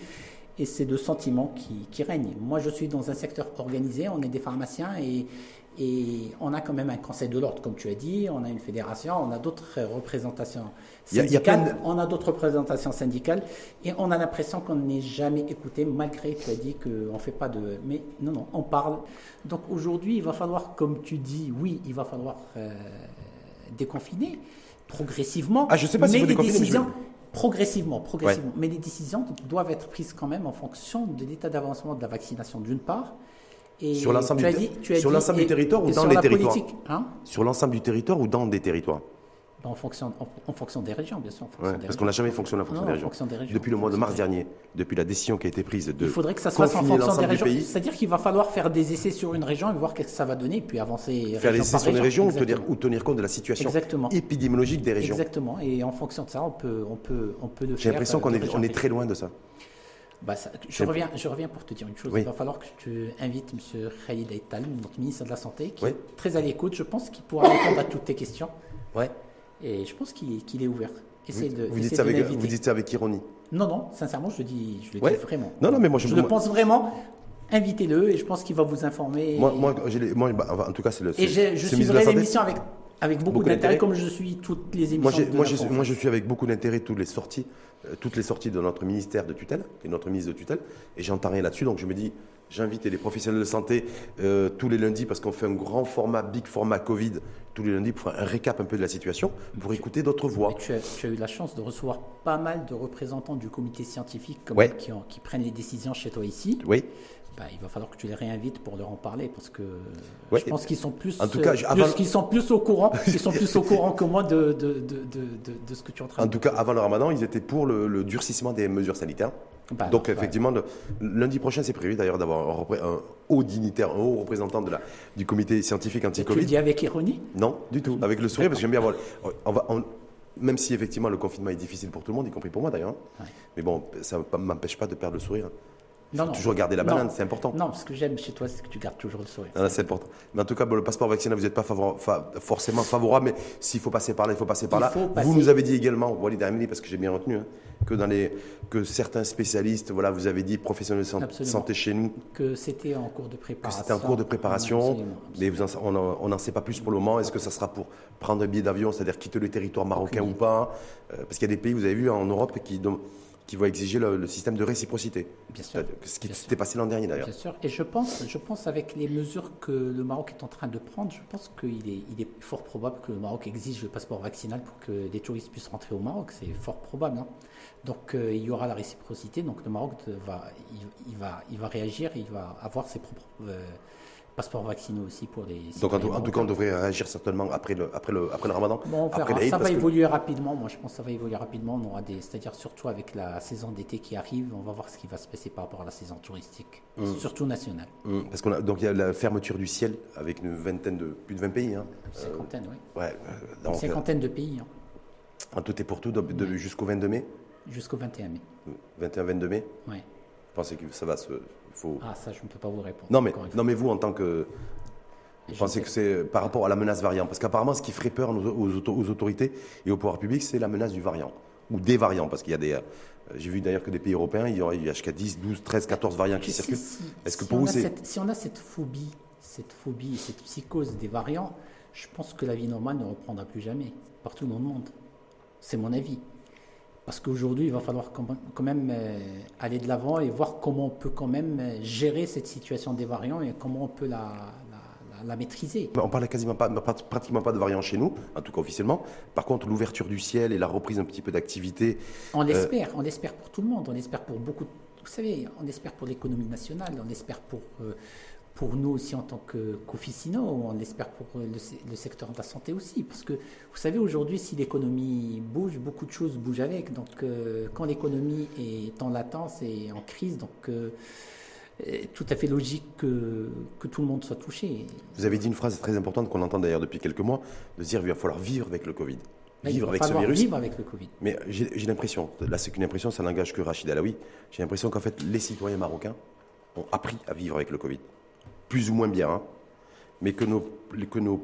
et c'est deux sentiments qui, qui, règnent. Moi, je suis dans un secteur organisé, on est des pharmaciens et, et on a quand même un conseil de l'ordre, comme tu as dit, on a une fédération, on a d'autres représentations syndicales, on a d'autres représentations syndicales, et on a l'impression qu'on n'est jamais écouté, malgré tu as dit qu'on ne fait pas de... Mais non, non, on parle. Donc aujourd'hui, il va falloir, comme tu dis, oui, il va falloir euh, déconfiner progressivement. Ah, je sais pas si mais les décisions, Progressivement, progressivement. Mais les décisions doivent être prises quand même en fonction de l'état d'avancement de la vaccination d'une part, sur l'ensemble du, sur l'ensemble du territoire ou dans les territoires hein? Sur l'ensemble du territoire ou dans des territoires en fonction, en, fonction des régions, bien sûr. parce qu'on n'a jamais fonctionné en fonction, des, régions. Depuis le mois de mars dernier, depuis la décision qui a été prise de. Il faudrait que ça se fasse en fonction des régions. C'est-à-dire qu'il va falloir faire des essais sur une région et voir ce que ça va donner, puis avancer. Faire des essais sur les régions ou tenir, compte de la situation épidémiologique des régions. Exactement. Et en fonction de ça, on peut, on peut, on peut le faire. J'ai l'impression qu'on est, on est très loin de ça. Bah, je, reviens, je reviens pour te dire une chose. Il va falloir que tu invites M. Khalid Aital, notre ministre de la Santé, qui est très à l'écoute. Je pense qu'il pourra répondre à toutes tes questions. Ouais. Et je pense qu'il est ouvert. Vous, de, vous, dites ça avec, vous, dites ça avec, ironie Non, non, sincèrement, je le dis, je le dis vraiment. Non, non, mais moi je, je le pense vraiment. Invitez-le et je pense qu'il va vous informer. Moi, moi, moi bah, en tout cas, c'est le. Et je, je suivrai l'émission avec avec beaucoup, d'intérêt, comme je suis toutes les émissions. Moi, moi, moi, je suis avec beaucoup d'intérêt toutes les sorties, euh, toutes les sorties de notre ministère de tutelle, et notre ministre de tutelle, et j'entends rien là-dessus. Donc je me dis, j'invite les professionnels de santé euh, tous les lundis parce qu'on fait un grand format, big format Covid tous les lundis pour faire un récap un peu de la situation, pour écouter d'autres voix. Tu as, tu as, eu la chance de recevoir pas mal de représentants du comité scientifique qui, qui prennent les décisions chez toi ici. Oui. Bah, il va falloir que tu les réinvites pour leur en parler parce que je pense qu'ils sont plus, en tout cas, sont plus au courant, (laughs) ils sont plus au courant que moi de, de, de, de, ce que tu es en train. En tout cas, avant le Ramadan, ils étaient pour le, durcissement des mesures sanitaires. Bah, Donc effectivement, lundi prochain, c'est prévu d'ailleurs d'avoir un, haut dignitaire, un haut représentant de la, du comité scientifique anti-Covid. Tu le dis avec ironie Non, du tout, avec le sourire, parce que j'aime bien voir. On va, même si effectivement le confinement est difficile pour tout le monde, y compris pour moi d'ailleurs. Mais bon, ça ne m'empêche pas de perdre le sourire. Il faut toujours garder la banane, c'est important. Non, ce que j'aime chez toi, c'est que tu gardes toujours le sourire. c'est important. Mais en tout cas, le passeport vaccinal, vous n'êtes pas forcément favorable, mais s'il faut passer par là, il faut passer par là. Vous nous avez dit également, Walid Amini, parce que j'ai bien retenu, hein, que, dans les, que certains spécialistes, voilà, vous avez dit professionnels de santé chez nous. Que c'était en cours de préparation. c'était en cours de préparation, mais vous on n'en sait pas plus pour le moment. Est-ce que ça sera pour prendre un billet d'avion, c'est-à-dire quitter le territoire marocain ou pas? Euh, Parce qu'il y a des pays, vous avez vu, en Europe, qui qui va exiger le, système de réciprocité. Bien sûr. Ce qui s'était passé l'an dernier d'ailleurs. Bien sûr. Et je pense, je pense avec les mesures que le Maroc est en train de prendre, je pense qu'il est, il est fort probable que le Maroc exige le passeport vaccinal pour que les touristes puissent rentrer au Maroc. C'est fort probable. Hein. Donc euh, il y aura la réciprocité. Donc le Maroc va, il, va, il va réagir. Il va avoir ses propres euh, passeport vacciné aussi pour les. Donc en tout, cas, on devrait réagir certainement après le, après le, après le ramadan bon, Ça va évoluer rapidement. Moi, je pense que ça va évoluer rapidement. On aura des, c'est-à-dire surtout avec la saison d'été qui arrive, on va voir ce qui va se passer par rapport à la saison touristique, mmh. surtout nationale. Mmh. Parce qu'on a donc il y a la fermeture du ciel avec une vingtaine de plus de 20 pays. Hein. Une cinquantaine, oui. Euh, ouais. une cinquantaine de pays. Hein. En tout et pour tout, jusqu'au 22 mai. Jusqu'au 21 mai. 21-22 mai. Oui. Vous pensez que ça va se ah, ça, je ne peux pas vous répondre. Non, mais, non, mais vous, en tant que. Vous pensez que c'est par rapport à la menace variante? Parce qu'apparemment, ce qui ferait peur aux, autorités et au pouvoir public, c'est la menace du variant. Ou des variants. Parce qu'il y a des. Euh, j'ai vu d'ailleurs que des pays européens, il y a jusqu'à 10, 12, 13, 14 variants qui circulent. Est-ce que pour vous, c'est. Si on a cette phobie, cette phobie, cette psychose des variants, je pense que la vie normale ne reprendra plus jamais, partout dans le monde. C'est mon avis. Parce qu'aujourd'hui, il va falloir quand même euh, aller de l'avant et voir comment on peut quand même euh, gérer cette situation des variants et comment on peut la, la maîtriser. On parle quasiment pas, pratiquement pas de variants chez nous, en tout cas officiellement. Par contre, l'ouverture du ciel et la reprise un petit peu d'activité. On l'espère, on l'espère pour tout le monde, on espère pour beaucoup. Vous savez, on espère pour l'économie nationale, on espère pour pour nous aussi en tant qu'officinaux, on espère pour le, secteur de la santé aussi. Parce que vous savez, aujourd'hui, si l'économie bouge, beaucoup de choses bougent avec. Donc, euh, quand l'économie est en latence et en crise, donc euh, tout à fait logique que, que, tout le monde soit touché. Vous avez dit une phrase très importante qu'on entend d'ailleurs depuis quelques mois, de dire qu'il va falloir vivre avec le Covid. Vivre avec ce virus. Vivre avec le Covid. Mais j'ai l'impression, là c'est qu'une impression, ça n'engage que Rachid Alaoui, j'ai l'impression qu'en fait les citoyens marocains ont appris à vivre avec le Covid plus ou moins bien, hein. mais que, nos, que, nos,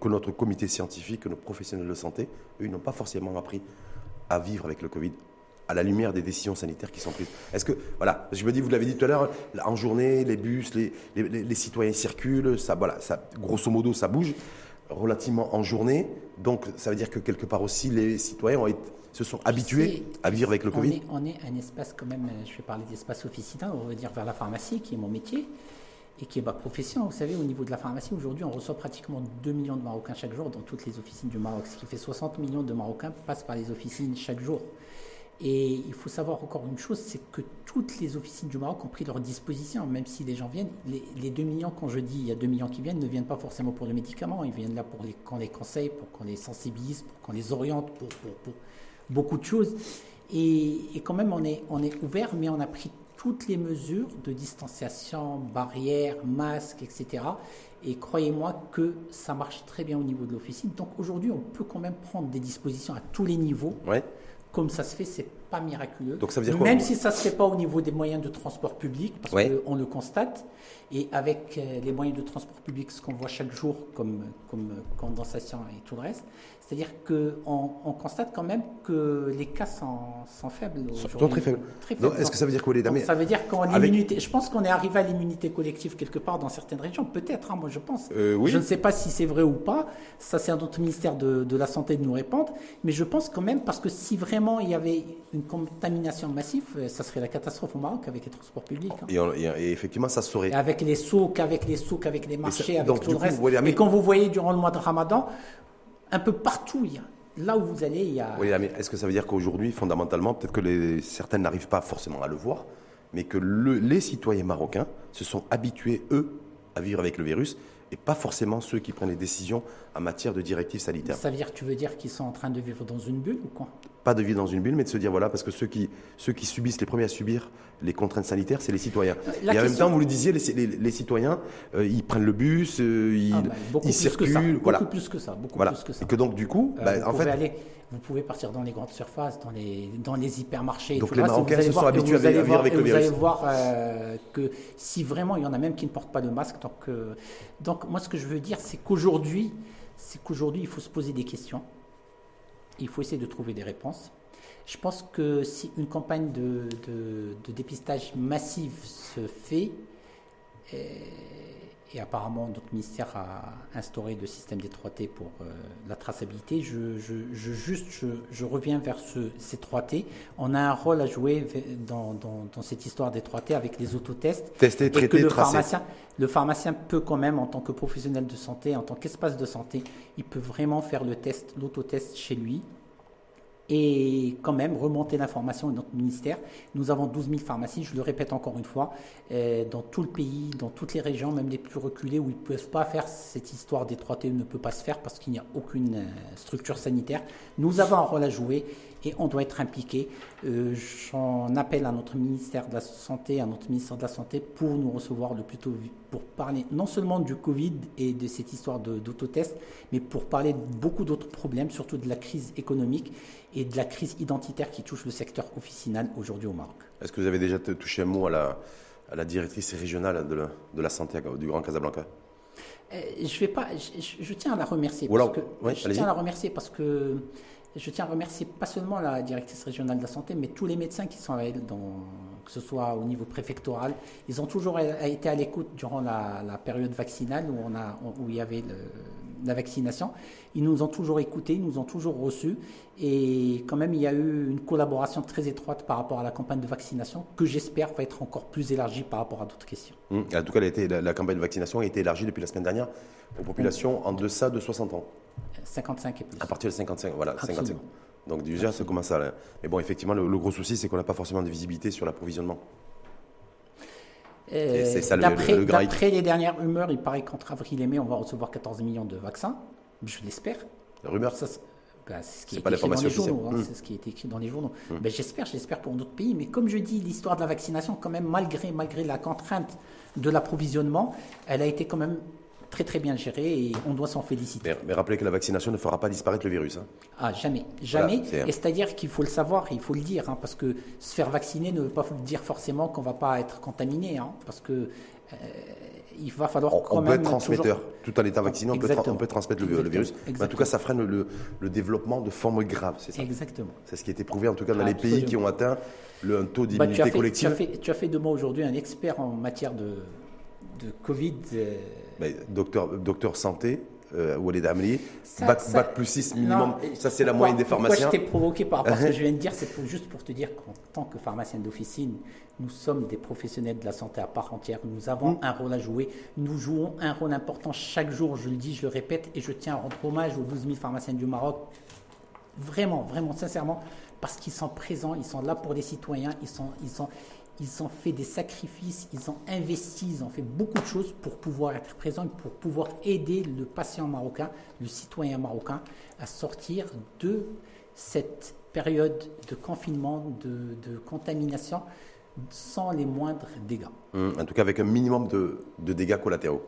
que notre comité scientifique, que nos professionnels de santé, eux, n'ont pas forcément appris à vivre avec le Covid à la lumière des décisions sanitaires qui sont prises. Est-ce que, voilà, je me dis, vous l'avez dit tout à l'heure, en journée, les bus, les, les, citoyens circulent, ça, voilà, ça, grosso modo, ça bouge relativement en journée. Donc, ça veut dire que quelque part aussi, les citoyens ont se sont habitués à vivre avec le Covid on est, un espace quand même, je vais parler d'espace officinal, on va dire vers la pharmacie, qui est mon métier et qui est ma profession. Vous savez, au niveau de la pharmacie, aujourd'hui, on reçoit pratiquement 2 millions de Marocains chaque jour dans toutes les officines du Maroc, ce qui fait 60 millions de Marocains passent par les officines chaque jour. Et il faut savoir encore une chose, c'est que toutes les officines du Maroc ont pris leur disposition, même si les gens viennent. Les, 2 millions, quand je dis il y a 2 millions qui viennent, ne viennent pas forcément pour le médicament, ils viennent là pour qu'on les conseille, pour qu'on les sensibilise, pour qu'on les oriente, pour, beaucoup de choses. Et, et, quand même, on est, on est ouvert, mais on a pris toutes les mesures de distanciation, barrières, masques, etc. Et croyez-moi que ça marche très bien au niveau de l'officine. Donc aujourd'hui, on peut quand même prendre des dispositions à tous les niveaux. Ouais. Comme ça se fait, c'est pas miraculeux. Donc ça veut dire quoi Même si ça se fait pas au niveau des moyens de transport public, parce qu'on le constate, et avec euh, les moyens de transport public, ce qu'on voit chaque jour comme, comme condensation et tout le reste, c'est-à-dire qu'on on constate quand même que les cas sont, sont faibles. Sont très faibles. Est-ce que ça veut dire quoi les dames Ça veut dire qu'on avec... Je pense qu'on est arrivé à l'immunité collective quelque part dans certaines régions. Peut-être, hein, moi je pense. Euh, oui. Je ne sais pas si c'est vrai ou pas. Ça, c'est à notre ministère de, de, la Santé de nous répondre. Mais je pense quand même, parce que si vraiment il y avait une contamination massive, euh, ça serait la catastrophe au Maroc avec les transports publics. Hein. Et, effectivement, ça serait. avec les souks, avec les souks, avec les marchés, avec tout le reste. Et quand vous voyez durant le mois de Ramadan, un peu partout. là où vous allez, il y a. Oui, mais est-ce que ça veut dire qu'aujourd'hui, fondamentalement, peut-être que les, certaines n'arrivent pas forcément à le voir, mais que les citoyens marocains se sont habitués, eux, à vivre avec le virus et pas forcément ceux qui prennent les décisions en matière de directives sanitaires. Ça veut dire, tu veux dire qu'ils sont en train de vivre dans une bulle ou quoi? Pas de vivre dans une bulle, mais de se dire, voilà, parce que ceux qui, ceux qui subissent, les premiers à subir les contraintes sanitaires, c'est les citoyens. et en même temps, vous le disiez, les, citoyens, euh, ils prennent le bus, euh, ils, ah, bah, ils circulent. Beaucoup plus que ça. Beaucoup plus que ça. Et que donc, du coup, euh, bah, en fait. Aller, vous pouvez partir dans les grandes surfaces, dans les, dans les hypermarchés. Donc les Marocains se sont habitués à vivre avec le virus. Vous allez voir que si vraiment il y en a même qui ne portent pas de masque, donc, donc moi ce que je veux dire, c'est qu'aujourd'hui, c'est qu'aujourd'hui, il faut se poser des questions. Il faut essayer de trouver des réponses. Je pense que si une campagne de, dépistage massive se fait, euh, et apparemment notre ministère a instauré le système des 3T pour euh, la traçabilité. Je, juste, je, reviens vers ce, ces 3T. On a un rôle à jouer dans, cette histoire des 3T avec les autotests. Tester, traiter, le pharmacien, le pharmacien peut quand même, en tant que professionnel de santé, en tant qu'espace de santé, il peut vraiment faire le test, l'autotest chez lui et quand même remonter l'information à notre ministère. Nous avons 12 000 pharmacies, je le répète encore une fois, euh, dans tout le pays, dans toutes les régions, même les plus reculées, où ils ne peuvent pas faire cette histoire des 3T ne peut pas se faire parce qu'il n'y a aucune euh, structure sanitaire. Nous avons un rôle à jouer et on doit être impliqué. Euh, j'en appelle à notre ministère de la Santé, à notre ministère de la Santé pour nous recevoir le plus tôt pour parler non seulement du Covid et de cette histoire d'autotest, mais pour parler de beaucoup d'autres problèmes, surtout de la crise économique et de la crise identitaire qui touche le secteur officinal aujourd'hui au Maroc. Est-ce que vous avez déjà touché un mot à la, à la directrice régionale de la, de la santé du Grand Casablanca? Euh, je, vais pas, je, tiens à la remercier. Parce que, je tiens à la remercier parce que je tiens à remercier pas seulement la directrice régionale de la santé, mais tous les médecins qui sont à elle, que ce soit au niveau préfectoral. Ils ont toujours été à l'écoute durant la, période vaccinale où il y avait la vaccination. Ils nous ont toujours écoutés, ils nous ont toujours reçus. Et quand même, il y a eu une collaboration très étroite par rapport à la campagne de vaccination que j'espère va être encore plus élargie par rapport à d'autres questions. Mmh. En tout cas, la, campagne de vaccination a été élargie depuis la semaine dernière aux populations en deçà de 60 ans. 55 et plus. À partir de 55, voilà, 55 Donc déjà, ça commence à... Mais bon, effectivement, le, gros souci, c'est qu'on n'a pas forcément de visibilité sur l'approvisionnement. Euh, D'après les dernières rumeurs, il paraît qu'entre avril et mai, on va recevoir 14 millions de vaccins. Je l'espère. La rumeur c'est ce qui est, écrit dans les journaux. Hein, c'est ce qui est écrit dans les journaux. Ben, j'espère, j'espère pour d'autres pays. Mais comme je dis, l'histoire de la vaccination, quand même, malgré, malgré la contrainte de l'approvisionnement, elle a été quand même très très bien gérée et on doit s'en féliciter. Mais, rappelez que la vaccination ne fera pas disparaître le virus. Hein. Ah, jamais. Jamais. et c'est-à-dire qu'il faut le savoir, il faut le dire, hein, parce que se faire vacciner ne veut pas dire forcément qu'on ne va pas être contaminé. parce que. Euh, il va falloir on, on peut être transmetteur. Tout en étant vacciné, on peut, on peut, transmettre le, virus. Mais en tout cas, ça freine le, développement de formes graves, c'est ça Exactement. C'est ce qui a été prouvé, en tout cas, dans les pays qui ont atteint le, un taux bah, d'immunité collective. Tu as, fait, tu as fait de moi aujourd'hui un expert en matière de, de Covid. Euh, docteur, docteur santé, euh, Walid Amri, bac, plus 6 minimum, ça c'est la moyenne des pharmaciens. Pourquoi je t'ai provoqué par rapport à ce que je viens de dire, c'est juste pour te dire qu'en tant que pharmacien d'officine, nous sommes des professionnels de la santé à part entière, nous avons mm. un rôle à jouer, nous jouons un rôle important chaque jour, je le dis, je le répète, et je tiens à rendre hommage aux 12 000 pharmaciens du Maroc, vraiment, vraiment, sincèrement, parce qu'ils sont présents, ils sont là pour les citoyens, ils sont, ils sont, ils ont fait des sacrifices, ils ont investi, ils ont fait beaucoup de choses pour pouvoir être présents, pour pouvoir aider le patient marocain, le citoyen marocain à sortir de cette période de confinement, de, contamination, sans les moindres dégâts. Hum, en tout cas, avec un minimum de dégâts collatéraux.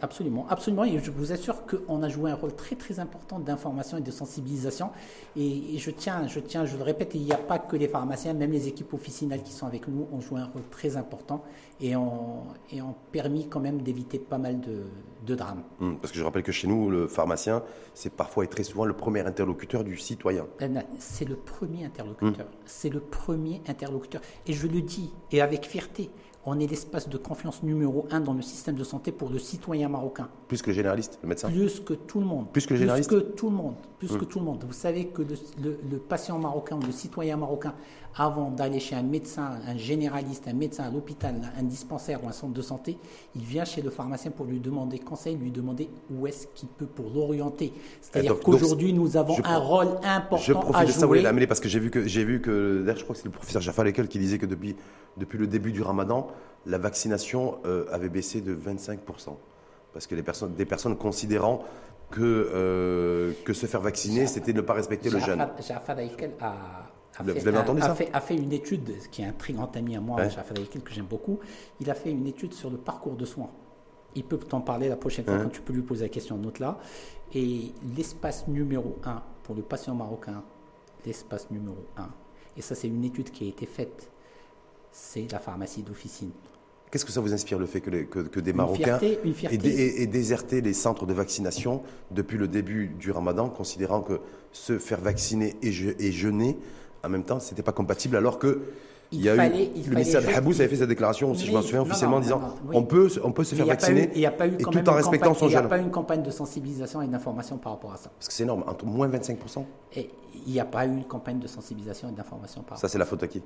Absolument, absolument. Et je vous assure qu'on a joué un rôle très très important d'information et de sensibilisation. Et, je tiens, je tiens, je le répète, il n'y a pas que les pharmaciens, même les équipes officinales qui sont avec nous ont joué un rôle très important et ont, et ont permis quand même d'éviter pas mal de, de drames. Hum, parce que je rappelle que chez nous, le pharmacien, c'est parfois et très souvent le premier interlocuteur du citoyen. Ben, c'est le premier interlocuteur. Hum. C'est le premier interlocuteur. Et je le dis, et avec fierté on est l'espace de confiance numéro un dans le système de santé pour le citoyen marocain. Plus que le généraliste, le médecin Plus que tout le monde. Plus que le généraliste Plus que tout le monde. Plus que hmm. tout le monde. Vous savez que le, patient marocain ou le citoyen marocain, avant d'aller chez un médecin, un généraliste, un médecin à l'hôpital, un dispensaire ou un centre de santé, il vient chez le pharmacien pour lui demander conseil, lui demander où est-ce qu'il peut pour l'orienter. C'est-à-dire qu'aujourd'hui, nous avons un rôle important je profite de ça, l'amener parce que j'ai vu que, j'ai vu que, je crois que c'est le professeur Jaffa Lekel qui disait que depuis, depuis le début du ramadan, la vaccination euh, avait baissé de 25%. Parce que les personnes, des personnes considérant que, euh, que se faire vacciner, c'était ne pas respecter le jeûne. Jaffa Lekel a, a, fait, a, fait, une étude, qui est un très grand ami à moi, Jaffa Lekel, que j'aime beaucoup. Il a fait une étude sur le parcours de soins. Il peut t'en parler la prochaine fois quand tu peux lui poser la question, note là. Et l'espace numéro un pour le patient marocain, l'espace numéro un, et ça c'est une étude qui a été faite, c'est la pharmacie d'officine. Qu'est-ce que ça vous inspire le fait que, des Marocains aient, déserté les centres de vaccination depuis le début du ramadan, considérant que se faire vacciner et, jeûner en même temps, ce n'était pas compatible, alors que il, y a eu, le ministère de Habous avait fait sa déclaration, si je m'en souviens, officiellement, en disant on, peut, on peut se faire vacciner et tout en respectant son jeûne. Il n'y a pas eu une campagne de sensibilisation et d'information par rapport à ça. Parce que c'est énorme, entre moins 25%. Et il n'y a pas eu une campagne de sensibilisation et d'information par rapport Ça, c'est la faute à qui?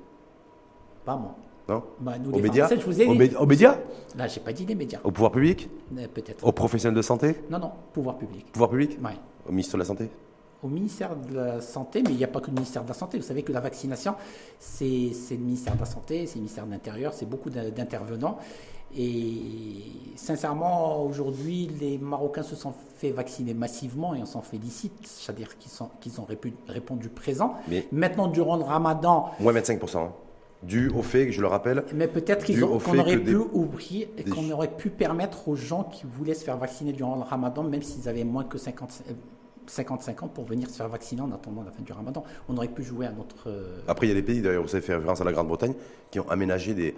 Pas moi. Non? Bah, nous, Aux médias je vous ai Aux, médias? Là, j'ai pas dit des médias. Au pouvoir public? Peut-être. Aux professionnels de santé? Non, non, pouvoir public. Pouvoir public? Oui. Au ministère de la Santé? Au ministère de la Santé, mais il n'y a pas que le ministère de la Santé. Vous savez que la vaccination, c'est le ministère de la Santé, c'est le ministère de l'Intérieur, c'est beaucoup d'intervenants. Et sincèrement, aujourd'hui, les Marocains se sont fait vacciner massivement et on s'en félicite, c'est-à-dire qu'ils qu'ils ont répondu présent. Mais Maintenant, durant le ramadan. Moins 25%. Hein. Dû au fait, je le rappelle. Mais peut-être qu'on aurait pu ouvrir et qu'on aurait pu permettre aux gens qui voulaient se faire vacciner durant le ramadan, même s'ils avaient moins que 50, 55 ans pour venir se faire vacciner en attendant la fin du ramadan. On aurait pu jouer à notre. Euh, Après, il y a des pays, d'ailleurs, vous avez fait référence à la Grande-Bretagne, qui ont aménagé des,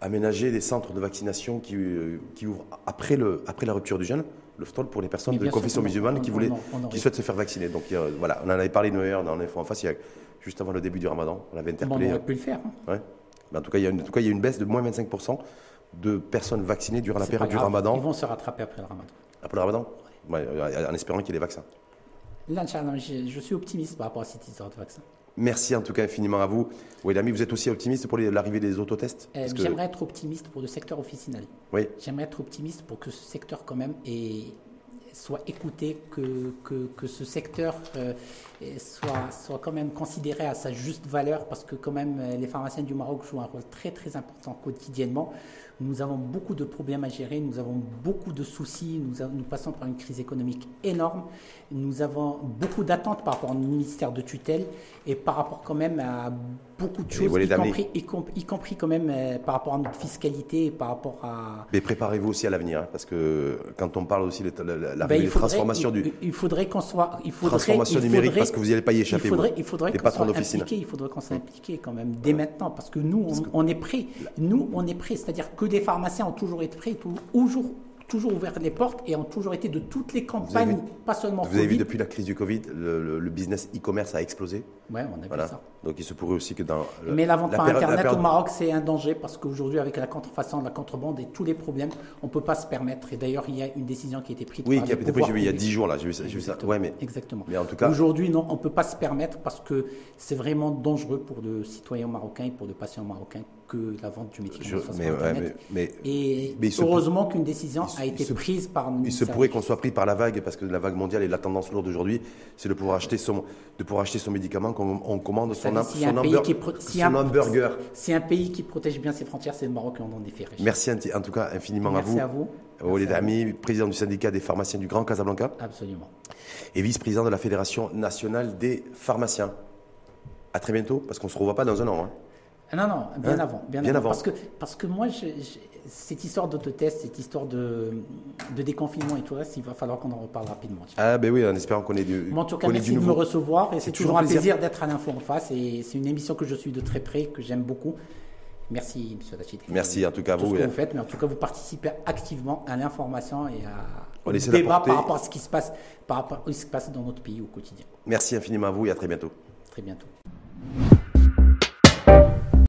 aménagé des centres de vaccination qui, euh, qui ouvrent après, le, après la rupture du jeûne, le stol pour les personnes de confession musulmane qui, voulaient, qui souhaitent se faire vacciner. Donc voilà, on en avait parlé d'ailleurs dans l'info en face, il y a, juste avant le début du ramadan. On avait interpellé. on aurait pu le faire. Hein. Ouais. en, tout cas, il y a une, en tout cas, il y a une baisse de moins 25% de personnes vaccinées durant la période du ramadan. Ils vont se rattraper après le ramadan. Après le ramadan en espérant qu'il y ait des vaccins. Je, suis optimiste par rapport à cette histoire de vaccin. Merci en tout cas infiniment à vous. Oui, l'ami, vous êtes aussi optimiste pour l'arrivée des autotests euh, J'aimerais être optimiste pour le secteur officinal. Oui. J'aimerais être optimiste pour que ce secteur quand même soit écouté, que, que, ce secteur euh, soit, soit quand même considéré à sa juste valeur, parce que quand même les pharmaciens du Maroc jouent un rôle très très important quotidiennement. Nous avons beaucoup de problèmes à gérer, nous avons beaucoup de soucis, nous, passons par une crise économique énorme, nous avons beaucoup d'attentes par rapport au ministère de tutelle et par rapport quand même à beaucoup de choses, y compris, y, compris, quand même euh, par rapport à notre fiscalité et par rapport à... Mais préparez-vous aussi à l'avenir, hein, parce que quand on parle aussi de la, la, ben, transformation du... Il faudrait qu'on soit... Il faudrait, transformation numérique, parce que vous n'y allez pas y échapper. Il faudrait, il faudrait qu'on soit impliqué, il faudrait qu'on soit impliqué quand même dès maintenant, parce que nous, on, on est prêts. Nous, on est prêts, c'est-à-dire que des pharmaciens ont toujours été prêts, toujours toujours ouvert les portes et ont toujours été de toutes les campagnes, pas seulement Vous avez vu depuis la crise du Covid, le, business e-commerce a explosé. Oui, on a vu ça. Donc il se pourrait aussi que dans. Mais la vente par Internet au Maroc, c'est un danger parce qu'aujourd'hui, avec la contrefaçon, la contrebande et tous les problèmes, on ne peut pas se permettre. Et d'ailleurs, il y a une décision qui a été prise. Oui, qui a été prise il y a 10 jours, là, j'ai vu ça. Ouais, mais, Exactement. Mais en tout cas. Aujourd'hui, non, on ne peut pas se permettre parce que c'est vraiment dangereux pour le citoyen marocain et pour le patient marocain que la vente du médicament se fasse mais, Internet. Mais, et heureusement qu'une décision a été prise par. Il se pourrait qu'on soit pris par la vague parce que la vague mondiale et la tendance lourde aujourd'hui, c'est de pouvoir acheter son, de pouvoir acheter son médicament on commande son, si hamburger. Si un pays qui protège bien ses frontières, c'est le Maroc et on en est Merci en tout cas infiniment à vous. à vous. Walid Ami, président du syndicat des pharmaciens du Grand Casablanca. Absolument. Et vice-président de la Fédération nationale des pharmaciens. À très bientôt, parce qu'on ne se revoit pas dans un an. Hein. Ah non, non, bien hein avant. Bien, avant. Parce, que, parce que moi, cette histoire d'autotest, cette histoire de, de, déconfinement et tout le reste, il va falloir qu'on en reparle rapidement. Ah ben oui, en espérant qu'on ait du. en tout cas, merci de me recevoir. Et c'est toujours, un plaisir, d'être à l'info en face. Et c'est une émission que je suis de très près, que j'aime beaucoup. Merci, M. Rachid. Merci en tout cas à vous. Ce que vous faites, mais en tout cas, vous participez activement à l'information et à, au débat par rapport à ce qui se passe, par rapport à ce qui se passe dans notre pays au quotidien. Merci infiniment à vous et à très bientôt. Très bientôt.